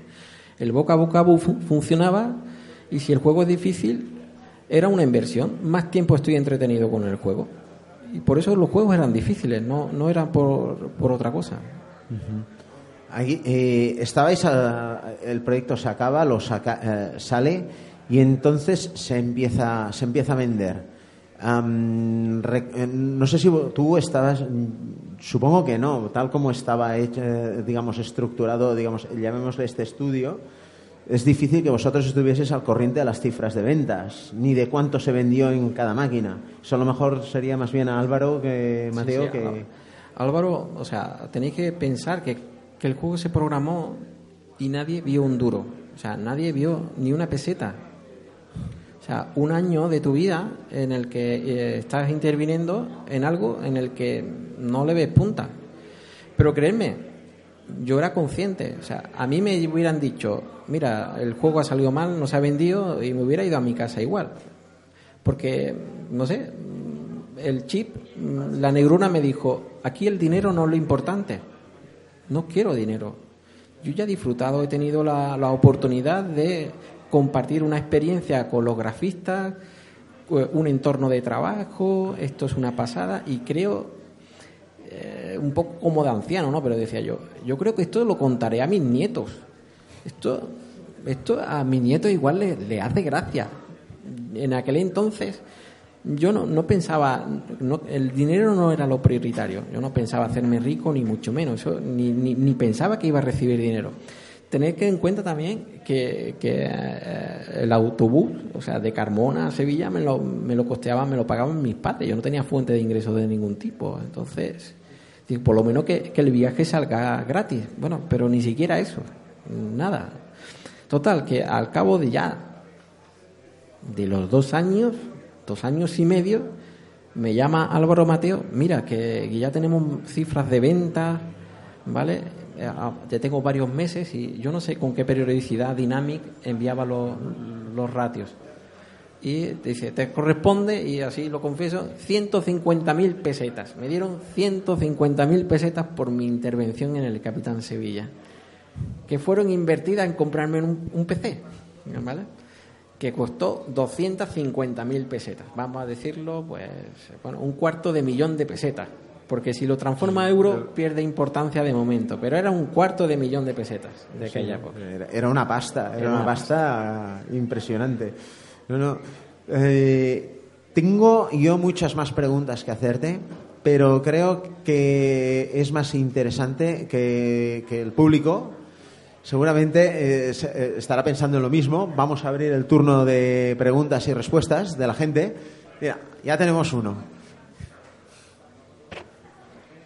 El boca a boca funcionaba y si el juego es difícil, era una inversión. Más tiempo estoy entretenido con el juego. Y por eso los juegos eran difíciles, no, no eran por, otra cosa. Ahí, eh, estabais, el proyecto se acaba, lo eh, sale y entonces se empieza, se empieza a vender. Eh, no sé si tú estabas, supongo que no, tal como estaba hecho, eh, digamos, estructurado, digamos, llamémosle este estudio, es difícil que vosotros estuvieseis al corriente de las cifras de ventas, ni de cuánto se vendió en cada máquina. Eso a lo mejor sería más bien a Álvaro que Mateo que... Álvaro, o sea, tenéis que pensar que, que el juego se programó y nadie vio un duro. O sea, nadie vio ni una peseta un año de tu vida en el que eh, estás interviniendo en algo en el que no le ves punta. Pero créeme, yo era consciente. O sea, a mí me hubieran dicho, mira, el juego ha salido mal, no se ha vendido y me hubiera ido a mi casa igual. Porque, no sé, el chip, la negruna me dijo, aquí el dinero no es lo importante. No quiero dinero. Yo ya he disfrutado, he tenido la, la oportunidad de compartir una experiencia con los grafistas, eh, un entorno de trabajo, esto es una pasada y creo eh, un poco como de anciano, ¿no? Pero decía yo, yo creo que esto lo contaré a mis nietos. Esto, esto a mis nietos igual le, hace gracia. En aquel entonces yo no, pensaba, no, el dinero no era lo prioritario. Yo no pensaba hacerme rico ni mucho menos, ni, ni, ni pensaba que iba a recibir dinero tener que en cuenta también que, eh, el autobús, o sea, de Carmona a Sevilla me lo, me lo costeaban, me lo pagaban mis padres. Yo no tenía fuente de ingresos de ningún tipo. Entonces, por lo menos que, el viaje salga gratis. Bueno, pero ni siquiera eso. Nada. Total, que al cabo de ya, de los dos años, dos años y medio, me llama Álvaro Mateo, mira, que, que ya tenemos cifras de ventas, ¿vale? Eh, ya tengo varios meses y yo no sé con qué periodicidad Dynamic enviaba los, los ratios. Y dice, te corresponde, y así lo confieso, 150.000 pesetas. Me dieron 150.000 pesetas por mi intervención en el Capitán Sevilla, que fueron invertidas en comprarme un, un PC, ¿vale? que costó 250.000 pesetas. Vamos a decirlo, pues, bueno, un cuarto de millón de pesetas porque si lo transforma a euro pierde importancia de momento, pero era un cuarto de millón de pesetas de aquella época. Era una pasta, era, una pasta, impresionante. No, eh, tengo yo muchas más preguntas que hacerte, pero creo que es más interesante que, el público seguramente eh, eh, estará pensando en lo mismo. Vamos a abrir el turno de preguntas y respuestas de la gente. Mira, ya tenemos uno.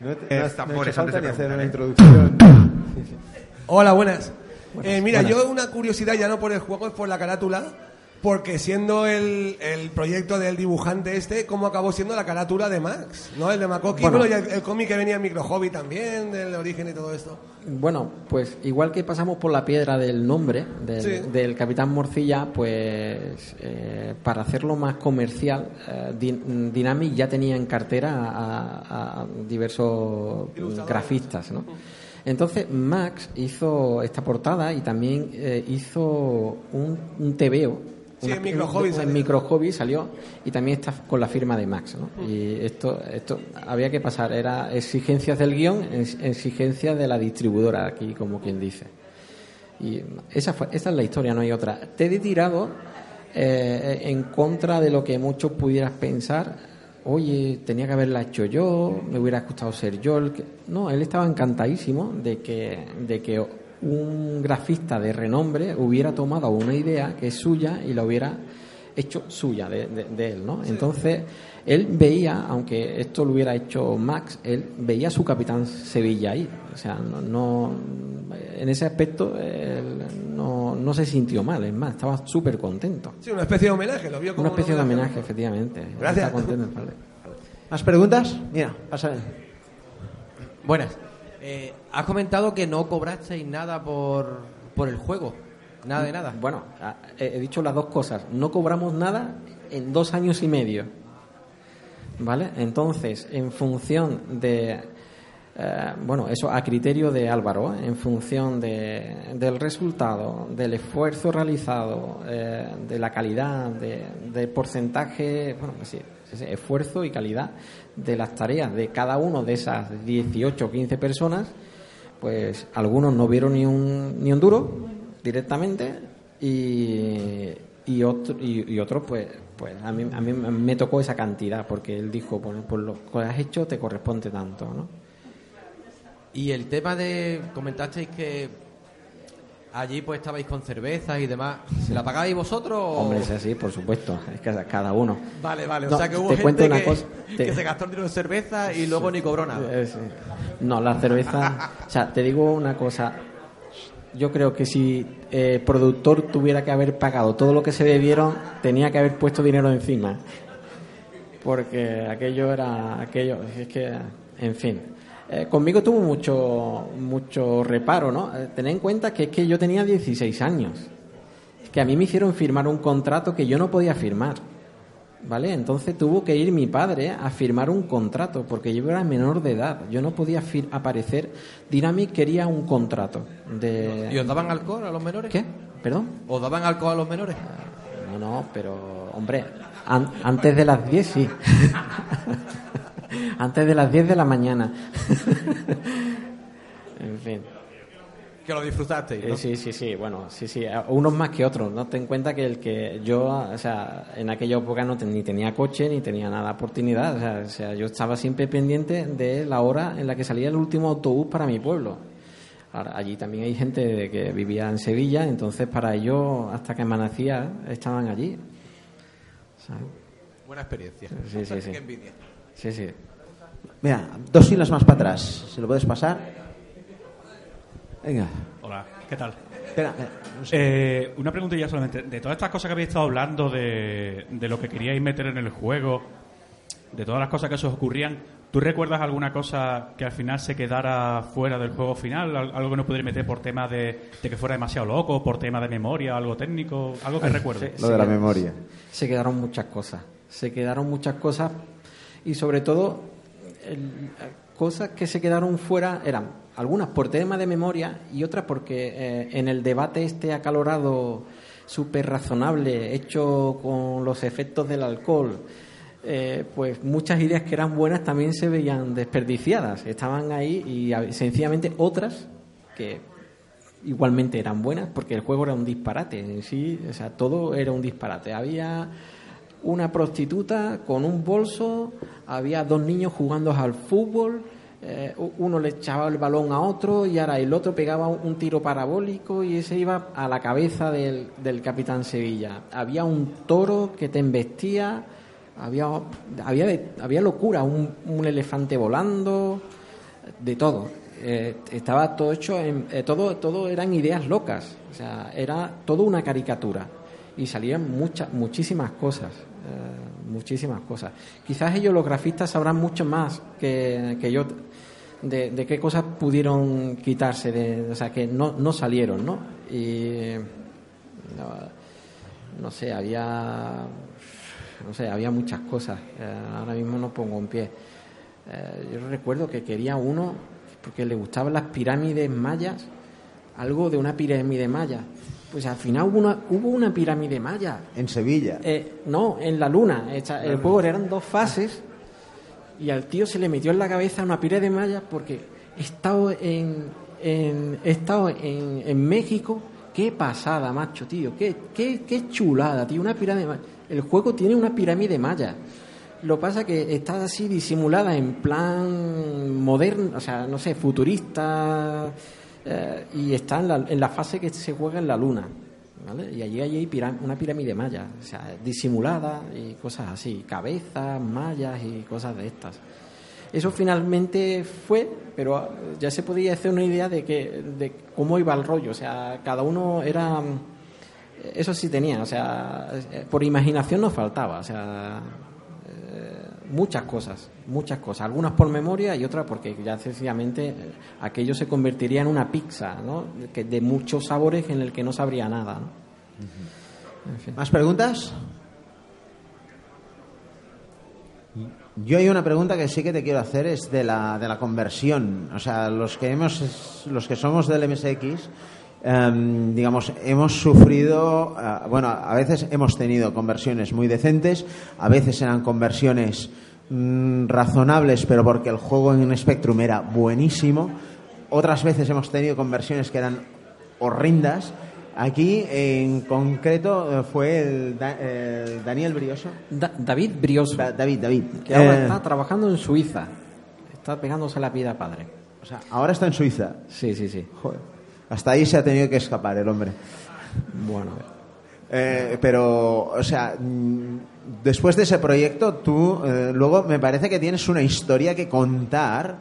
No, no, falta ni hacer una introducción. Hola, buenas. eh, mira, yo una curiosidad ya no por el juego, es por la carátula porque siendo el, el, proyecto del dibujante este, ¿cómo acabó siendo la carátula de Max? ¿No? El de Makoki, bueno, el, cómic que venía en Micro Hobby también, del origen y todo esto. Bueno, pues igual que pasamos por la piedra del nombre del, del Capitán Morcilla, pues eh, para hacerlo más comercial, eh, Dynamic ya tenía en cartera a, a diversos grafistas, ¿no? Entonces Max hizo esta portada y también eh, hizo un, un TVO Sí, en Micro Hobby, en micro hobby salió y también está con la firma de Max. ¿no? Y esto, esto había que pasar, era exigencias del guion, exigencias de la distribuidora, aquí como quien dice. Y esa, fue, esa es la historia, no hay otra. Te he tirado eh, en contra de lo que muchos pudieras pensar. Oye, tenía que haberla hecho yo, me hubiera gustado ser yo. El que... No, él estaba encantadísimo de que, de que un grafista de renombre hubiera tomado una idea que es suya y la hubiera hecho suya de, él, ¿no? Entonces, él veía, aunque esto lo hubiera hecho Max, él veía a su capitán Sevilla ahí. O sea, no, en ese aspecto él no, no se sintió mal, es más, estaba súper contento. Sí, una especie de homenaje, lo vio como Una especie de homenaje, efectivamente. Gracias. ¿Más preguntas? Mira, pasa. Buenas. Eh, has comentado que no cobrasteis nada por, por el juego. Nada de nada. Bueno, he dicho las dos cosas. No cobramos nada en dos años y medio. ¿Vale? Entonces, en función de. Eh, bueno, eso a criterio de Álvaro, ¿eh? en función de, del resultado, del esfuerzo realizado, de la calidad, de, del porcentaje, bueno, pues sí, esfuerzo y calidad de las tareas de cada uno de esas 18 o 15 personas, pues algunos no vieron ni un, ni un duro directamente y, y, otro, y, otros pues pues a mí, a mí me tocó esa cantidad porque él dijo por, por lo que has hecho te corresponde tanto ¿no? y el tema de comentasteis que allí pues estabais con cervezas y demás. ¿Se la pagabais vosotros? Hombre, es así, por supuesto. Es que cada uno. Vale, vale. o sea que hubo gente que, se gastó el dinero en cerveza y luego ni cobró nada. No, la cerveza... o sea, te digo una cosa. Yo creo que si el eh, productor tuviera que haber pagado todo lo que se debieron, tenía que haber puesto dinero encima. Porque aquello era... aquello Es que... En fin. Eh, conmigo tuvo mucho, mucho reparo, ¿no? Eh, tened en cuenta que es que yo tenía 16 años. que a mí me hicieron firmar un contrato que yo no podía firmar. ¿vale? Entonces tuvo que ir mi padre a firmar un contrato, porque yo era menor de edad, yo no podía aparecer. Dynamic quería un contrato. De... ¿Y os daban alcohol a los menores? ¿Qué? ¿Perdón? ¿Os daban alcohol a los menores? No, no, pero, hombre, antes de las 10 sí. antes de las 10 de la mañana. en fin. Que lo disfrutaste. ¿no? Sí, sí, sí. Bueno, sí, sí. Unos más que otros. No ten en cuenta que el que yo, o sea, en aquella época no ni tenía coche ni tenía nada oportunidad. O sea, yo estaba siempre pendiente de la hora en la que salía el último autobús para mi pueblo. allí también hay gente que vivía en Sevilla, entonces para ellos, hasta que amanecía, estaban allí. Buena experiencia. Sí, sí, sí. Sí, sí. Mira, dos filas más para atrás. ¿Se lo puedes pasar? Venga. Hola, ¿qué tal? Eh, una preguntilla solamente. De todas estas cosas que habéis estado hablando, de, lo que queríais meter en el juego, de todas las cosas que se os ocurrían, ¿tú recuerdas alguna cosa que al final se quedara fuera del juego final? ¿Algo que no pudierais meter por tema de, que fuera demasiado loco, por tema de memoria, algo técnico? ¿Algo que recuerdes? lo de la memoria. Se quedaron muchas cosas. Se quedaron muchas cosas y sobre todo cosas que se quedaron fuera eran algunas por tema de memoria y otras porque eh, en el debate este acalorado, súper razonable, hecho con los efectos del alcohol, eh, pues muchas ideas que eran buenas también se veían desperdiciadas. Estaban ahí y sencillamente otras que igualmente eran buenas porque el juego era un disparate en sí, o sea, todo era un disparate. Había una prostituta con un bolso, había dos niños jugando al fútbol, eh, uno le echaba el balón a otro y ahora el otro pegaba un tiro parabólico y ese iba a la cabeza del, capitán Sevilla. Había un toro que te embestía, había, había, había locura, un, elefante volando, de todo. Eh, estaba todo hecho, en, eh, todo, todo eran ideas locas, o sea, era todo una caricatura y salían muchas, muchísimas cosas. Muchísimas cosas. Quizás ellos, los grafistas, sabrán mucho más que, que yo de, qué cosas pudieron quitarse, de, o sea, que no, no salieron, ¿no? Y no, sé, había no sé, había muchas cosas. Eh, ahora mismo no pongo en pie. Eh, yo recuerdo que quería uno porque le gustaban las pirámides mayas, algo de una pirámide maya. Pues al final hubo una, hubo una pirámide maya. ¿En Sevilla? Eh, no, en la Luna. El juego eran dos fases y al tío se le metió en la cabeza una pirámide de maya porque he estado en, en, he estado en, en, México. Qué pasada, macho, tío. Qué, qué, qué chulada, tío. Una pirámide maya. El juego tiene una pirámide maya. Lo pasa que está así disimulada en plan moderno, o sea, no sé, futurista. Eh, y está en la, en la fase que se juega en la luna. Y allí hay una pirámide maya, o sea, disimulada y cosas así, cabezas, mallas y cosas de estas. Eso finalmente fue, pero ya se podía hacer una idea de que de cómo iba el rollo, o sea, cada uno era eso sí tenía, o sea, por imaginación nos faltaba, o sea, eh, muchas cosas, muchas cosas, algunas por memoria y otras porque ya sencillamente aquello se convertiría en una pizza, ¿no? de muchos sabores en el que no sabría nada. ¿Más preguntas? Yo hay una pregunta que sí que te quiero hacer es de la, de la conversión. O sea, los que hemos, los que somos del MSX, em, digamos, hemos sufrido, eh, bueno, a veces hemos tenido conversiones muy decentes, a veces eran conversiones mm, razonables, pero porque el juego en Spectrum era buenísimo. Otras veces hemos tenido conversiones que eran horrendas Aquí en concreto eh, fue el, Daniel Brioso. David Brioso. David, David. Que ahora eh, está trabajando en Suiza. Está pegándose la vida padre. O sea, ahora está en Suiza. Sí, sí, sí. Hasta ahí se ha tenido que escapar el hombre. Bueno. Eh, pero, o sea, después de ese proyecto, tú luego me parece que tienes una historia que contar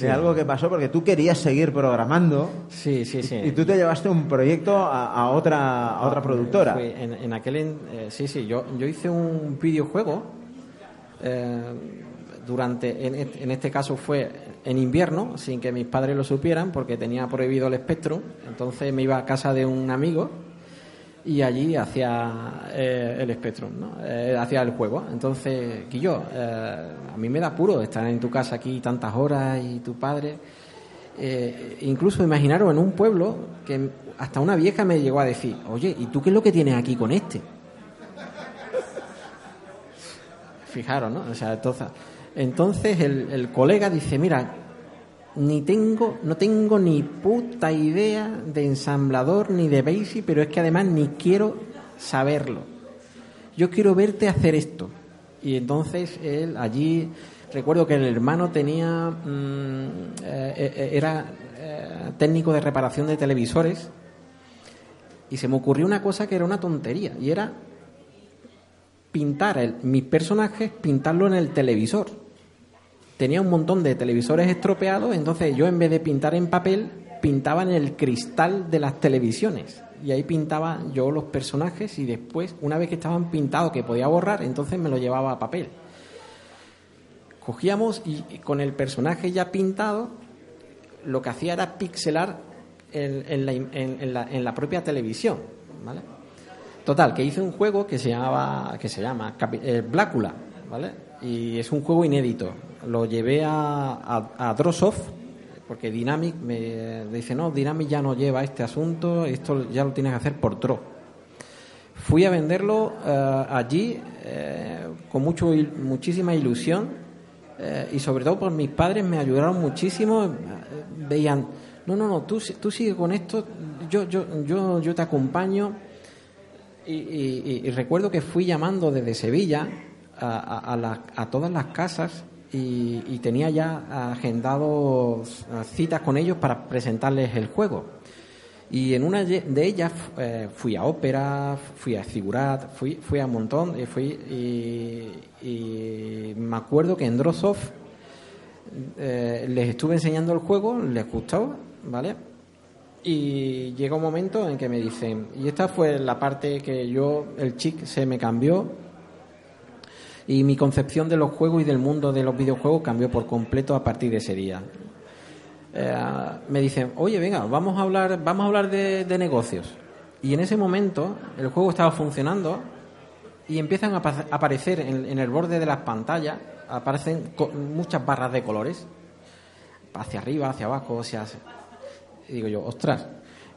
de algo que pasó porque tú querías seguir programando. Sí, sí, sí. Y tú te llevaste un proyecto a, otra, a otra productora. en, aquel, eh, sí, sí, yo, yo hice un videojuego. Eh, durante, en, este caso fue en invierno, sin que mis padres lo supieran, porque tenía prohibido el espectro. Entonces me iba a casa de un amigo y allí hacia eh, el Spectrum, ¿no? Eh, hacia el juego. Entonces, Guillo, eh, a mí me da puro estar en tu casa aquí tantas horas y tu padre. incluso imaginaros en un pueblo que hasta una vieja me llegó a decir, oye, ¿y tú qué es lo que tienes aquí con este? Fijaros, ¿no? O sea, entonces, entonces el, el colega dice, mira, ni tengo, no tengo ni puta idea de ensamblador ni de basic, pero es que además ni quiero saberlo. Yo quiero verte hacer esto. Y entonces él allí, recuerdo que el hermano tenía, mm, eh, eh, era eh, técnico de reparación de televisores y se me ocurrió una cosa que era una tontería y era pintar el, mis personajes, pintarlo en el televisor tenía un montón de televisores estropeados, entonces yo en vez de pintar en papel, pintaba en el cristal de las televisiones. Y ahí pintaba yo los personajes y después, una vez que estaban pintados, que podía borrar, entonces me lo llevaba a papel. Cogíamos y, con el personaje ya pintado, lo que hacía era pixelar en, la, propia televisión. ¿vale? Total, que hice un juego que se, llamaba, que se llama eh, Blácula, ¿vale? Y es un juego inédito lo llevé a, a, Drosoft, porque Dynamic me dice, no, Dynamic ya no lleva este asunto, esto ya lo tienes que hacer por Dro. Fui a venderlo eh, allí eh, con mucho, muchísima ilusión eh, y sobre todo por mis padres me ayudaron muchísimo. Veían, no, no, no, tú, tú sigue con esto, yo, yo, yo, yo te acompaño. Y, recuerdo que fui llamando desde Sevilla a, a, a todas las casas y, tenía ya agendados citas con ellos para presentarles el juego. Y en una de ellas eh, fui a ópera, fui a figurat, fui, fui a un montón, y, fui, y, me acuerdo que en Drosoft eh, les estuve enseñando el juego, les gustó, ¿vale? Y llega un momento en que me dicen, y esta fue la parte que yo, el chic se me cambió, y mi concepción de los juegos y del mundo de los videojuegos cambió por completo a partir de ese día. Eh, me dicen, oye, venga, vamos a hablar, vamos a hablar de, negocios. Y en ese momento el juego estaba funcionando y empiezan a aparecer en, el borde de las pantallas, aparecen muchas barras de colores, hacia arriba, hacia abajo, hacia... Y digo yo, ostras,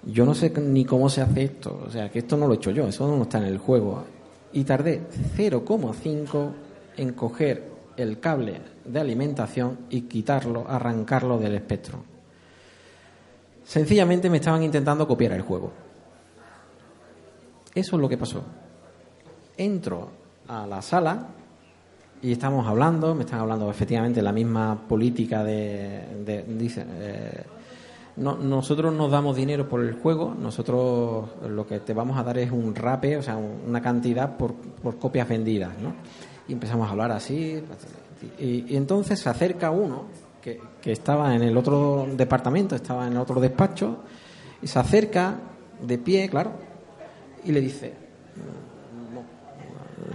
yo no sé ni cómo se hace esto, o sea, que esto no lo he hecho yo, eso no está en el juego y tardé 0,5 en coger el cable de alimentación y quitarlo, arrancarlo del espectro. Sencillamente me estaban intentando copiar el juego. Eso es lo que pasó. Entro a la sala y estamos hablando, me están hablando efectivamente la misma política de, dice, eh, no, nosotros nos damos dinero por el juego, nosotros lo que te vamos a dar es un rape, o sea, una cantidad por, por copias vendidas, ¿no? Y empezamos a hablar así, y, entonces se acerca uno que, que, estaba en el otro departamento, estaba en el otro despacho, y se acerca de pie, claro, y le dice,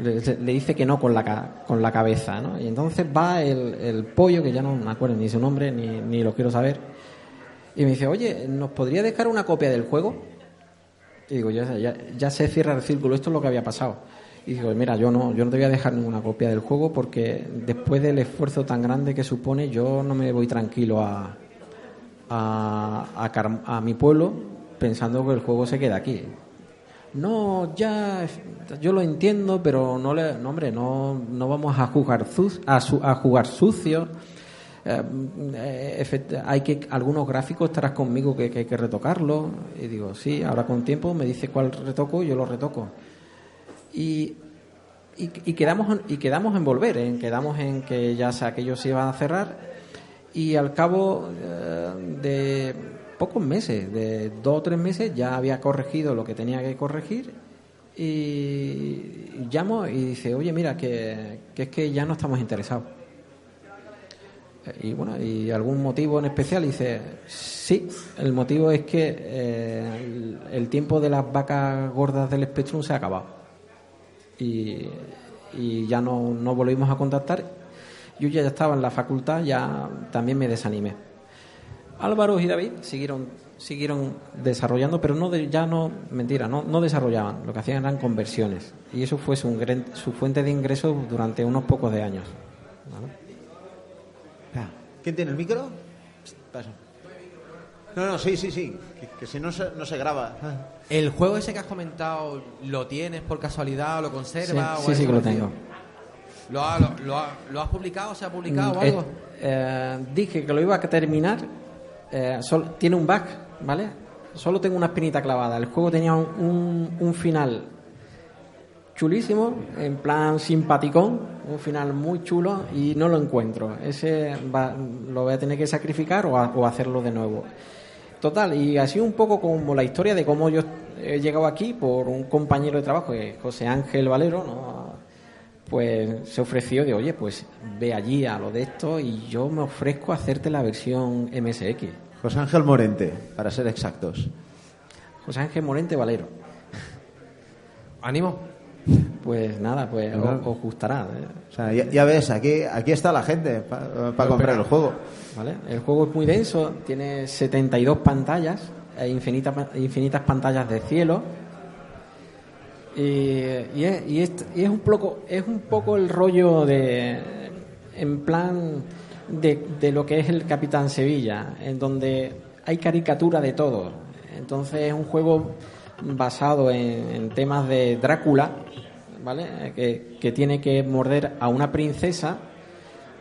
le, dice que no con la, con la cabeza, ¿no? Y entonces va el, el pollo, que ya no me acuerdo ni su nombre, ni, ni lo quiero saber, y me dice, oye, ¿nos podría dejar una copia del juego? Y digo, ya, ya, se cierra el círculo, esto es lo que había pasado. Y digo, mira, yo no, yo no te voy a dejar ninguna copia del juego porque después del esfuerzo tan grande que supone, yo no me voy tranquilo a, a, a, mi pueblo pensando que el juego se queda aquí. No, ya, yo lo entiendo, pero no, le, no hombre, no, no vamos a jugar, a, a jugar sucio eh, hay que algunos gráficos estarás conmigo que, hay que retocarlo. Y digo sí ahora con tiempo me dice cuál retoco y yo lo retoco. Y, y, quedamos y quedamos en volver en quedamos en que ya sea, aquello se iba a cerrar. Y al cabo eh, de pocos meses de dos o tres meses ya había corregido lo que tenía que corregir. Y llamo y dice oye mira que, que es que ya no estamos interesados y bueno, ¿y algún motivo en especial? Y dice, sí, el motivo es que eh, el, tiempo de las vacas gordas del Spectrum se ha acabado. Y, ya no, no volvimos a contactar. Yo ya estaba en la facultad, ya también me desanimé. Álvaro y David siguieron siguieron desarrollando, pero no ya no, mentira, no, no desarrollaban, lo que hacían eran conversiones. Y eso fue su, fuente de ingresos durante unos pocos de años. ¿Quién tiene el micro? No, no, sí, sí, sí, que, si no se, no se graba. ¿El juego ese que has comentado lo tienes por casualidad o lo conservas? Sí, sí, que lo tengo. ¿Lo, lo, has publicado? ¿Se ha publicado o mm, algo? Eh, eh, dije que lo iba a terminar. Eh, tiene un bug ¿vale? Solo tengo una espinita clavada. El juego tenía un, un, final chulísimo, en plan simpaticón, un final muy chulo y no lo encuentro. Ese lo voy a tener que sacrificar o, hacerlo de nuevo. Total, y así un poco como la historia de cómo yo he llegado aquí por un compañero de trabajo, José Ángel Valero, ¿no? pues se ofreció de, oye, pues ve allí a lo de esto y yo me ofrezco a hacerte la versión MSX. José Ángel Morente, para ser exactos. José Ángel Morente Valero. ¿Ánimo? Pues nada, pues os, gustará. ¿eh? O sea, ya, ves, aquí, aquí está la gente para comprar el juego. ¿Vale? El juego es muy denso, tiene 72 pantallas, e infinitas, infinitas pantallas de cielo. Y, y, es, y, es, un poco, es un poco el rollo de. En plan de, lo que es el Capitán Sevilla, en donde hay caricatura de todo. Entonces es un juego basado en, temas de Drácula, ¿vale? Que, tiene que morder a una princesa,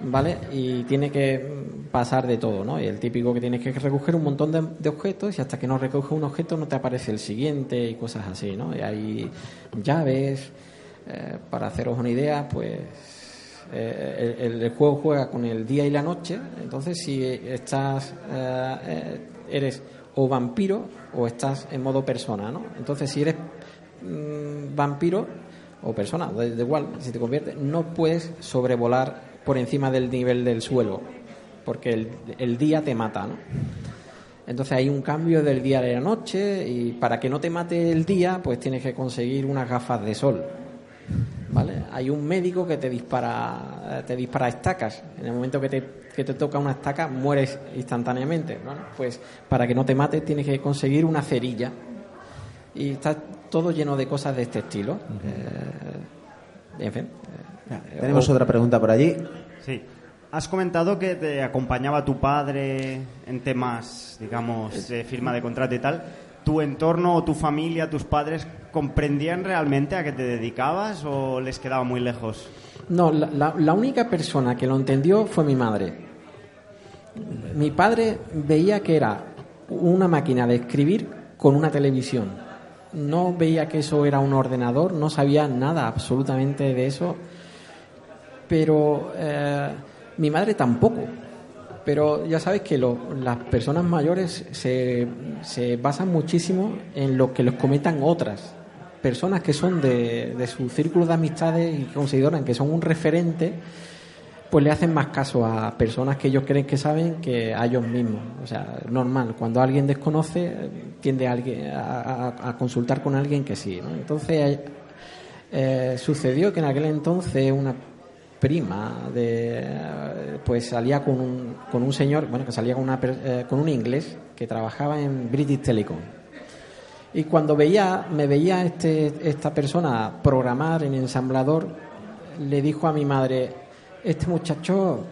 ¿vale? Y tiene que pasar de todo, ¿no? Y el típico que tienes que recoger un montón de, objetos y hasta que no recoges un objeto no te aparece el siguiente y cosas así, ¿no? Y hay llaves, eh, para haceros una idea, pues eh, el, juego juega con el día y la noche, entonces si estás, eh, eh, eres o vampiro o estás en modo persona, ¿no? Entonces si eres mm, vampiro o persona, da, igual, si te conviertes, no puedes sobrevolar por encima del nivel del suelo, porque el, el día te mata, ¿no? Entonces hay un cambio del día a la noche y para que no te mate el día, pues tienes que conseguir unas gafas de sol ¿vale? Hay un médico que te dispara, te dispara estacas. En el momento que te, que te toca una estaca, mueres instantáneamente. Pues para que no te mates tienes que conseguir una cerilla. Y está todo lleno de cosas de este estilo. Eh, en fin. Eh, tenemos otra pregunta por allí. Sí. Has comentado que te acompañaba tu padre en temas, digamos, de firma de contrato y tal tu entorno o tu familia, tus padres, comprendían realmente a qué te dedicabas o les quedaba muy lejos? No, la, única persona que lo entendió fue mi madre. Mi padre veía que era una máquina de escribir con una televisión. No veía que eso era un ordenador, no sabía nada absolutamente de eso. Pero eh, mi madre tampoco. Pero ya sabes que las personas mayores se, se, basan muchísimo en lo que les comentan otras personas que son de, de su círculo de amistades y consideran que son un referente, pues le hacen más caso a personas que ellos creen que saben que a ellos mismos. O sea, normal, cuando alguien desconoce, tiende a, a, consultar con alguien que sí. Entonces, eh, sucedió que en aquel entonces una prima de pues salía con un, con un señor bueno que salía con una eh, con un inglés que trabajaba en British Telecom. Y cuando veía me veía este esta persona programar en ensamblador le dijo a mi madre este muchacho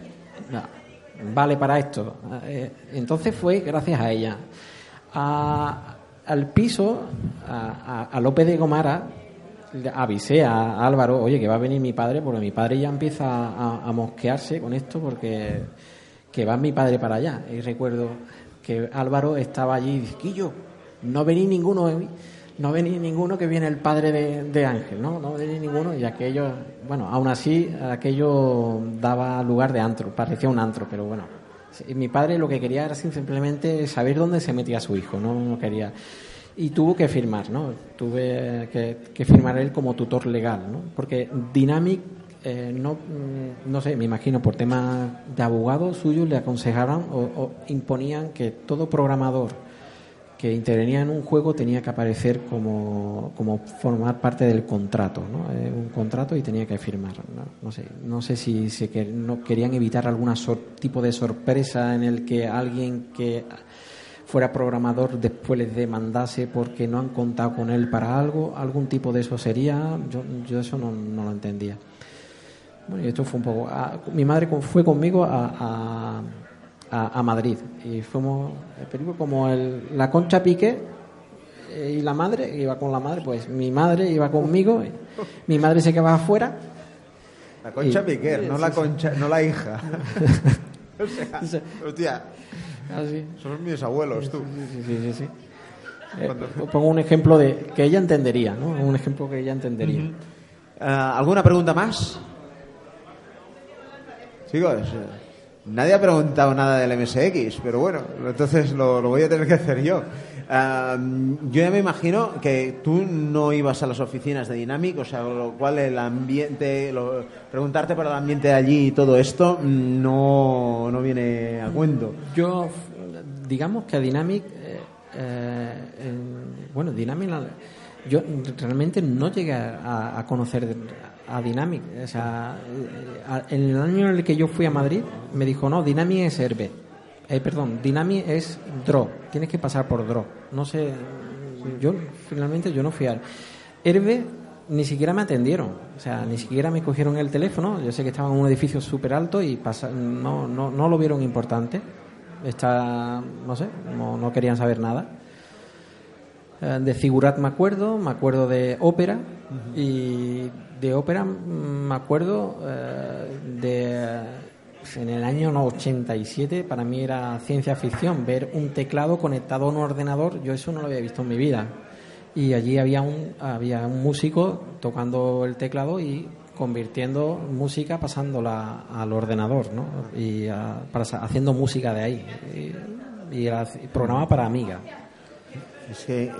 vale para esto eh, entonces fue gracias a ella. Al piso a, a López de Gomara avisé a Álvaro, oye, que va a venir mi padre, porque mi padre ya empieza a, mosquearse con esto, porque que va mi padre para allá. Y recuerdo que Álvaro estaba allí y dice, Quillo, no venís ninguno, eh, no venís ninguno que viene el padre de, Ángel, ¿no? No venís ninguno, y aquello, bueno, aún así, aquello daba lugar de antro, parecía un antro, pero bueno. Mi padre lo que quería era simplemente saber dónde se metía su hijo, no, no quería y tuvo que firmar, ¿no? Tuve que, firmar él como tutor legal, ¿no? Porque Dynamic, eh, no, mm, no sé, me imagino por tema de abogado suyo le aconsejaban o, imponían que todo programador que intervenía en un juego tenía que aparecer como, como formar parte del contrato, ¿no? Eh, un contrato y tenía que firmar. No, sé, no sé si se que, no querían evitar algún tipo de sorpresa en el que alguien que fuera programador después les demandase porque no han contado con él para algo, algún tipo de eso sería, yo, yo eso no, no lo entendía. Bueno, y esto fue un poco. mi madre fue conmigo a, a, Madrid y fuimos, como el, la concha pique eh, y la madre, iba con la madre, pues mi madre iba conmigo, mi madre se quedaba afuera. La concha pique no la concha, no la hija. hostia. Ah, Son mis abuelos, tú. Sí, sí, sí. Eh, pongo un ejemplo de que ella entendería, ¿no? Un ejemplo que ella entendería. Ah, ¿Alguna pregunta más? Chicos, nadie ha preguntado nada del MSX, pero bueno, entonces lo, voy a tener que hacer yo. Yo ya me imagino que tú no ibas a las oficinas de Dynamic, o sea, lo cual el ambiente, preguntarte por el ambiente de allí y todo esto no, no viene a cuento. Yo, digamos que a Dynamic, eh, eh, bueno, Dynamic, yo realmente no llegué a, conocer a Dynamic. O sea, en el año en el que yo fui a Madrid, me dijo, no, Dynamic es Herbe. Eh, perdón, Dynamic es Draw. Tienes que pasar por Draw. No sé, yo finalmente yo no fui a Herbe ni siquiera me atendieron, o sea, ni siquiera me cogieron el teléfono. Yo sé que estaba en un edificio súper alto y no, no, no lo vieron importante. Está, no sé, no, no querían saber nada. Eh, de Figurat me acuerdo, me acuerdo de ópera y de ópera mm, me acuerdo eh, de en el año 87 para mí era ciencia ficción ver un teclado conectado a un ordenador. Yo eso no lo había visto en mi vida. Y allí había un había un músico tocando el teclado y convirtiendo música pasándola al ordenador ¿no? y haciendo música de ahí. Y, y, programa para Amiga. Es que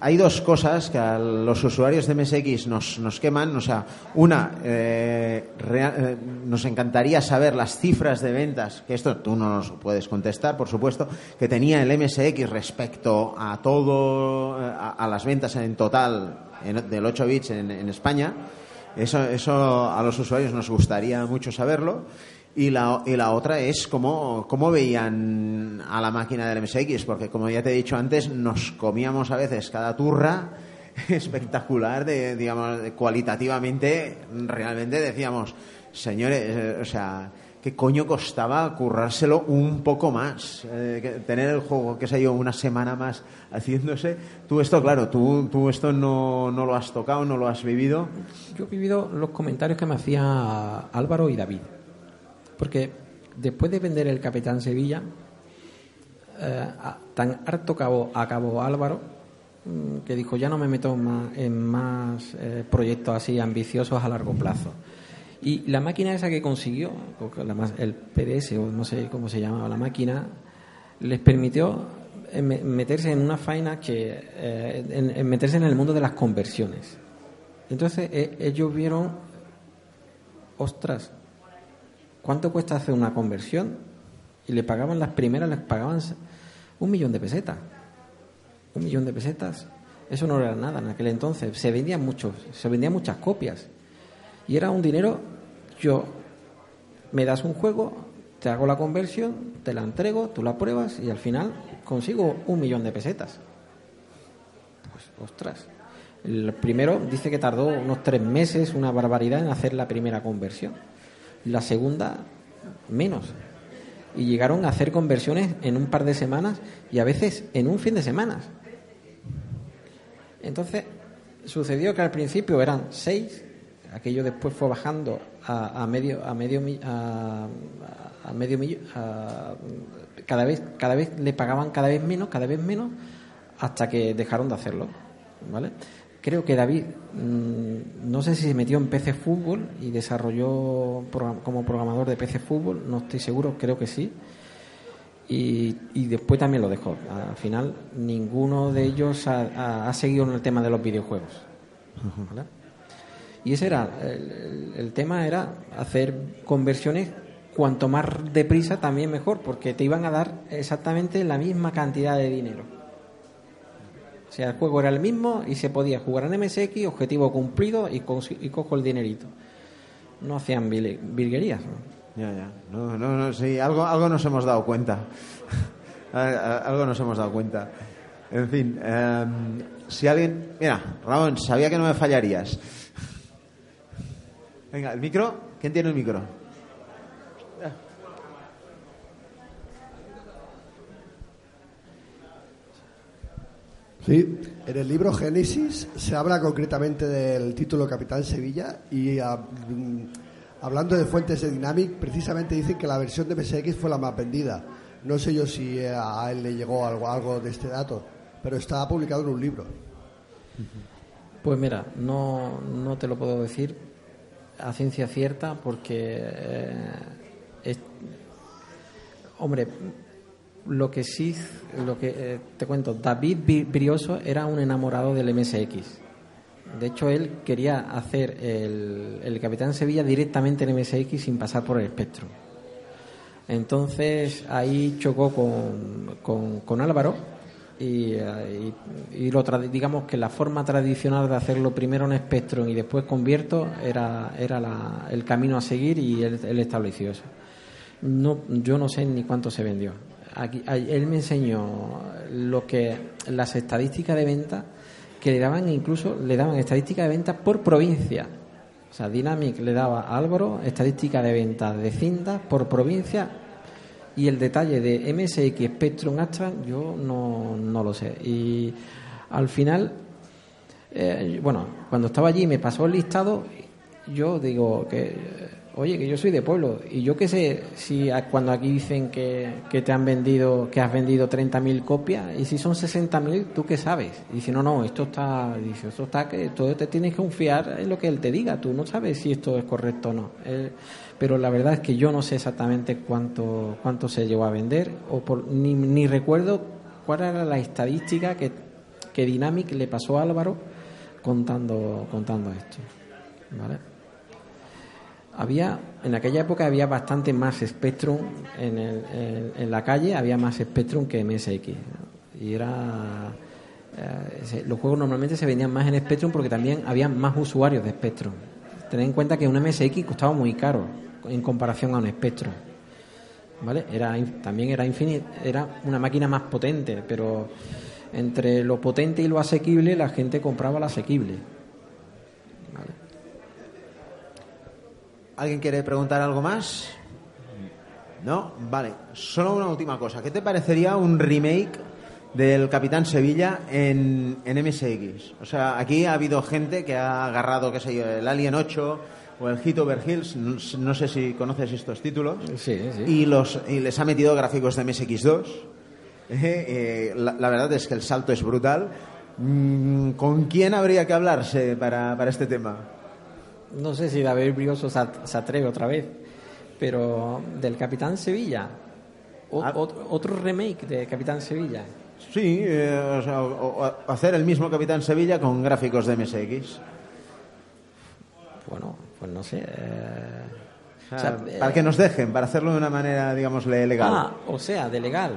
hay dos cosas que a los usuarios de MSX nos, nos queman. O sea, una, eh, eh, nos encantaría saber las cifras de ventas, que esto tú no nos puedes contestar, por supuesto, que tenía el MSX respecto a todo, eh, a, las ventas en total del 8 bits en, en España. Eso, eso a los usuarios nos gustaría mucho saberlo. Y la, y la otra es cómo, cómo veían a la máquina del MSX, porque como ya te he dicho antes, nos comíamos a veces cada turra espectacular, de, digamos, cualitativamente, realmente decíamos, señores, eh, o sea, ¿qué coño costaba currárselo un poco más? Eh, tener el juego, que sé yo, una semana más haciéndose. Tú esto, claro, tú, tú esto no, no lo has tocado, no lo has vivido. Yo he vivido los comentarios que me hacía Álvaro y David. Porque después de vender el Capitán Sevilla, eh, tan harto acabó, Álvaro mm, que dijo ya no me meto más, en más eh, proyectos así ambiciosos a largo plazo. Y la máquina esa que consiguió, el PDS o no sé cómo se llamaba la máquina, les permitió eh, meterse en una faena que en, meterse en el mundo de las conversiones. Entonces ellos vieron, ostras, ¿Cuánto cuesta hacer una conversión? Y le pagaban las primeras, les pagaban un millón de pesetas. Un millón de pesetas. Eso no era nada en aquel entonces. Se vendían muchos, se vendían muchas copias. Y era un dinero, yo me das un juego, te hago la conversión, te la entrego, tú la pruebas y al final consigo un millón de pesetas. Pues, ostras. El primero dice que tardó unos tres meses, una barbaridad, en hacer la primera conversión la segunda menos. Y llegaron a hacer conversiones en un par de semanas y a veces en un fin de semana. Entonces, sucedió que al principio eran seis, aquello después fue bajando a, medio a medio a, a medio cada vez cada vez le pagaban cada vez menos cada vez menos hasta que dejaron de hacerlo vale Creo que David, mm, no sé si se metió en PC Fútbol y desarrolló como programador de PC Fútbol, no estoy seguro, creo que sí. Y, después también lo dejó. Al final, ninguno de ellos ha, seguido en el tema de los videojuegos. Y ese era, el, tema era hacer conversiones cuanto más deprisa también mejor, porque te iban a dar exactamente la misma cantidad de dinero. O sea, el juego era el mismo y se podía jugar en MSX, objetivo cumplido y, cojo el dinerito. No hacían virguerías. Ya, ya. No, no, no, sí, algo, algo nos hemos dado cuenta. algo nos hemos dado cuenta. En fin, em, si alguien. Mira, Ramón, sabía que no me fallarías. Venga, el micro. ¿Quién tiene el micro? Sí, en el libro Génesis se habla concretamente del título Capitán Sevilla y ah, mm, hablando de fuentes de Dynamic, precisamente dicen que la versión de MSX fue la más vendida. No sé yo si a él le llegó algo, algo de este dato, pero está publicado en un libro. Pues mira, no, no te lo puedo decir a ciencia cierta porque, eh, hombre, lo que sí, lo que eh, te cuento, David Brioso era un enamorado del MSX. De hecho, él quería hacer el, Capitán Sevilla directamente en MSX sin pasar por el espectro. Entonces ahí chocó con, con, Álvaro y, y, lo digamos que la forma tradicional de hacerlo primero en Spectrum y después convierto era, era el camino a seguir y él, él estableció eso. No, yo no sé ni cuánto se vendió él me enseñó lo que las estadísticas de venta que le daban incluso le daban estadísticas de venta por provincia. O sea, Dynamic le daba a Álvaro estadística de venta de cintas por provincia y el detalle de MSX Spectrum Astra yo no, no lo sé. Y al final, eh, bueno, cuando estaba allí me pasó el listado, yo digo que oye, que yo soy de pueblo y yo qué sé si cuando aquí dicen que, que te han vendido, que has vendido 30.000 copias y si son 60.000, ¿tú qué sabes? Y dice, no, no, esto está, dice, esto está, que todo te tienes que confiar en lo que él te diga, tú no sabes si esto es correcto o no. pero la verdad es que yo no sé exactamente cuánto, cuánto se llegó a vender o por, ni, ni recuerdo cuál era la estadística que, que Dynamic le pasó a Álvaro contando, contando esto. ¿Vale? Había en aquella época había bastante más Spectrum en, en, la calle, había más Spectrum que MSX. Y era. Eh, los juegos normalmente se vendían más en Spectrum porque también había más usuarios de Spectrum. Tened en cuenta que un MSX costaba muy caro en comparación a un Spectrum. ¿Vale? Era, también era infinito, era una máquina más potente, pero entre lo potente y lo asequible la gente compraba lo asequible. ¿Alguien quiere preguntar algo más? ¿No? Vale. Solo una última cosa. ¿Qué te parecería un remake del Capitán Sevilla en, en MSX? O sea, aquí ha habido gente que ha agarrado, qué sé yo, el Alien 8 o el Hit Over Hills, no, sé si conoces estos títulos, sí, sí. Y, los, y les ha metido gráficos de MSX2. Eh, eh, la, verdad es que el salto es brutal. Mm, ¿Con quién habría que hablarse para, para este tema? No sé si David Brioso se atreve otra vez, pero del Capitán Sevilla, ah. otro, remake de Capitán Sevilla. Sí, eh, hacer el mismo Capitán Sevilla con gráficos de MSX. Bueno, pues no sé. Eh, para que nos dejen, para hacerlo de una manera, digamos, legal. Ah, o sea, de legal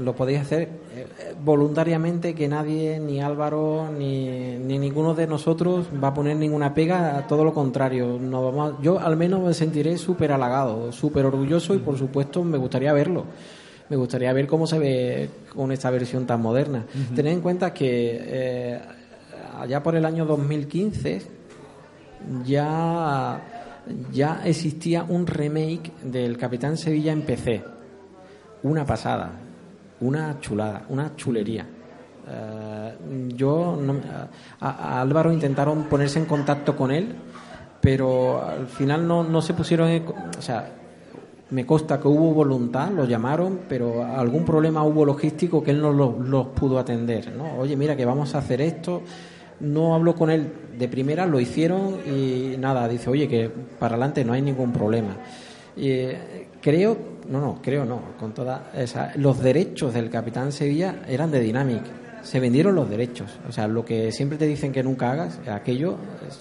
lo podéis hacer eh, voluntariamente que nadie, ni Álvaro, ni, ni, ninguno de nosotros va a poner ninguna pega, todo lo contrario. No vamos, yo al menos me sentiré súper halagado, súper orgulloso y por supuesto me gustaría verlo. Me gustaría ver cómo se ve con esta versión tan moderna. Tened en cuenta que eh, allá por el año 2015 ya, ya existía un remake del Capitán Sevilla en PC una pasada, una chulada, una chulería. Eh, yo a, Álvaro intentaron ponerse en contacto con él, pero al final no, no se pusieron, o sea, me consta que hubo voluntad, lo llamaron, pero algún problema hubo logístico que él no los pudo atender. ¿no? Oye, mira que vamos a hacer esto. No habló con él de primera, lo hicieron y nada, dice, oye, que para adelante no hay ningún problema. Eh, creo, no, no, creo no, con toda esa, los derechos del Capitán Sevilla eran de Dynamic. se vendieron los derechos. O sea, lo que siempre te dicen que nunca hagas, aquello,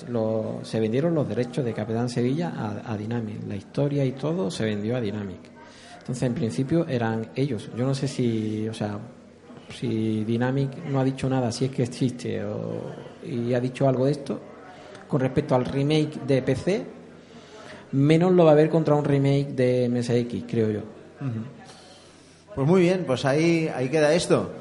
lo, se vendieron los derechos de Capitán Sevilla a, a, Dynamic. La historia y todo se vendió a Dynamic. Entonces, en principio, eran ellos. Yo no sé si, o sea, si Dynamic no ha dicho nada, si es que existe o, y ha dicho algo de esto, con respecto al remake de PC, menos lo va a haber contra un remake de MSX, creo yo. Pues muy bien, pues ahí, ahí queda esto.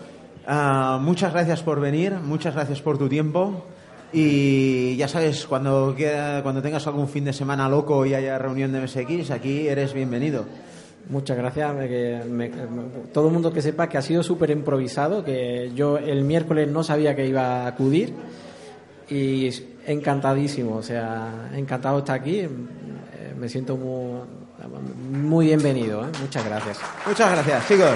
Ah, muchas gracias por venir, muchas gracias por tu tiempo. Y ya sabes, cuando, cuando tengas algún fin de semana loco y haya reunión de MSX, aquí eres bienvenido. Muchas gracias. todo el mundo que sepa que ha sido súper improvisado, que yo el miércoles no sabía que iba a acudir y encantadísimo, o sea, encantado de estar aquí. Me siento muy, muy bienvenido. ¿eh? Muchas gracias. Muchas gracias, chicos.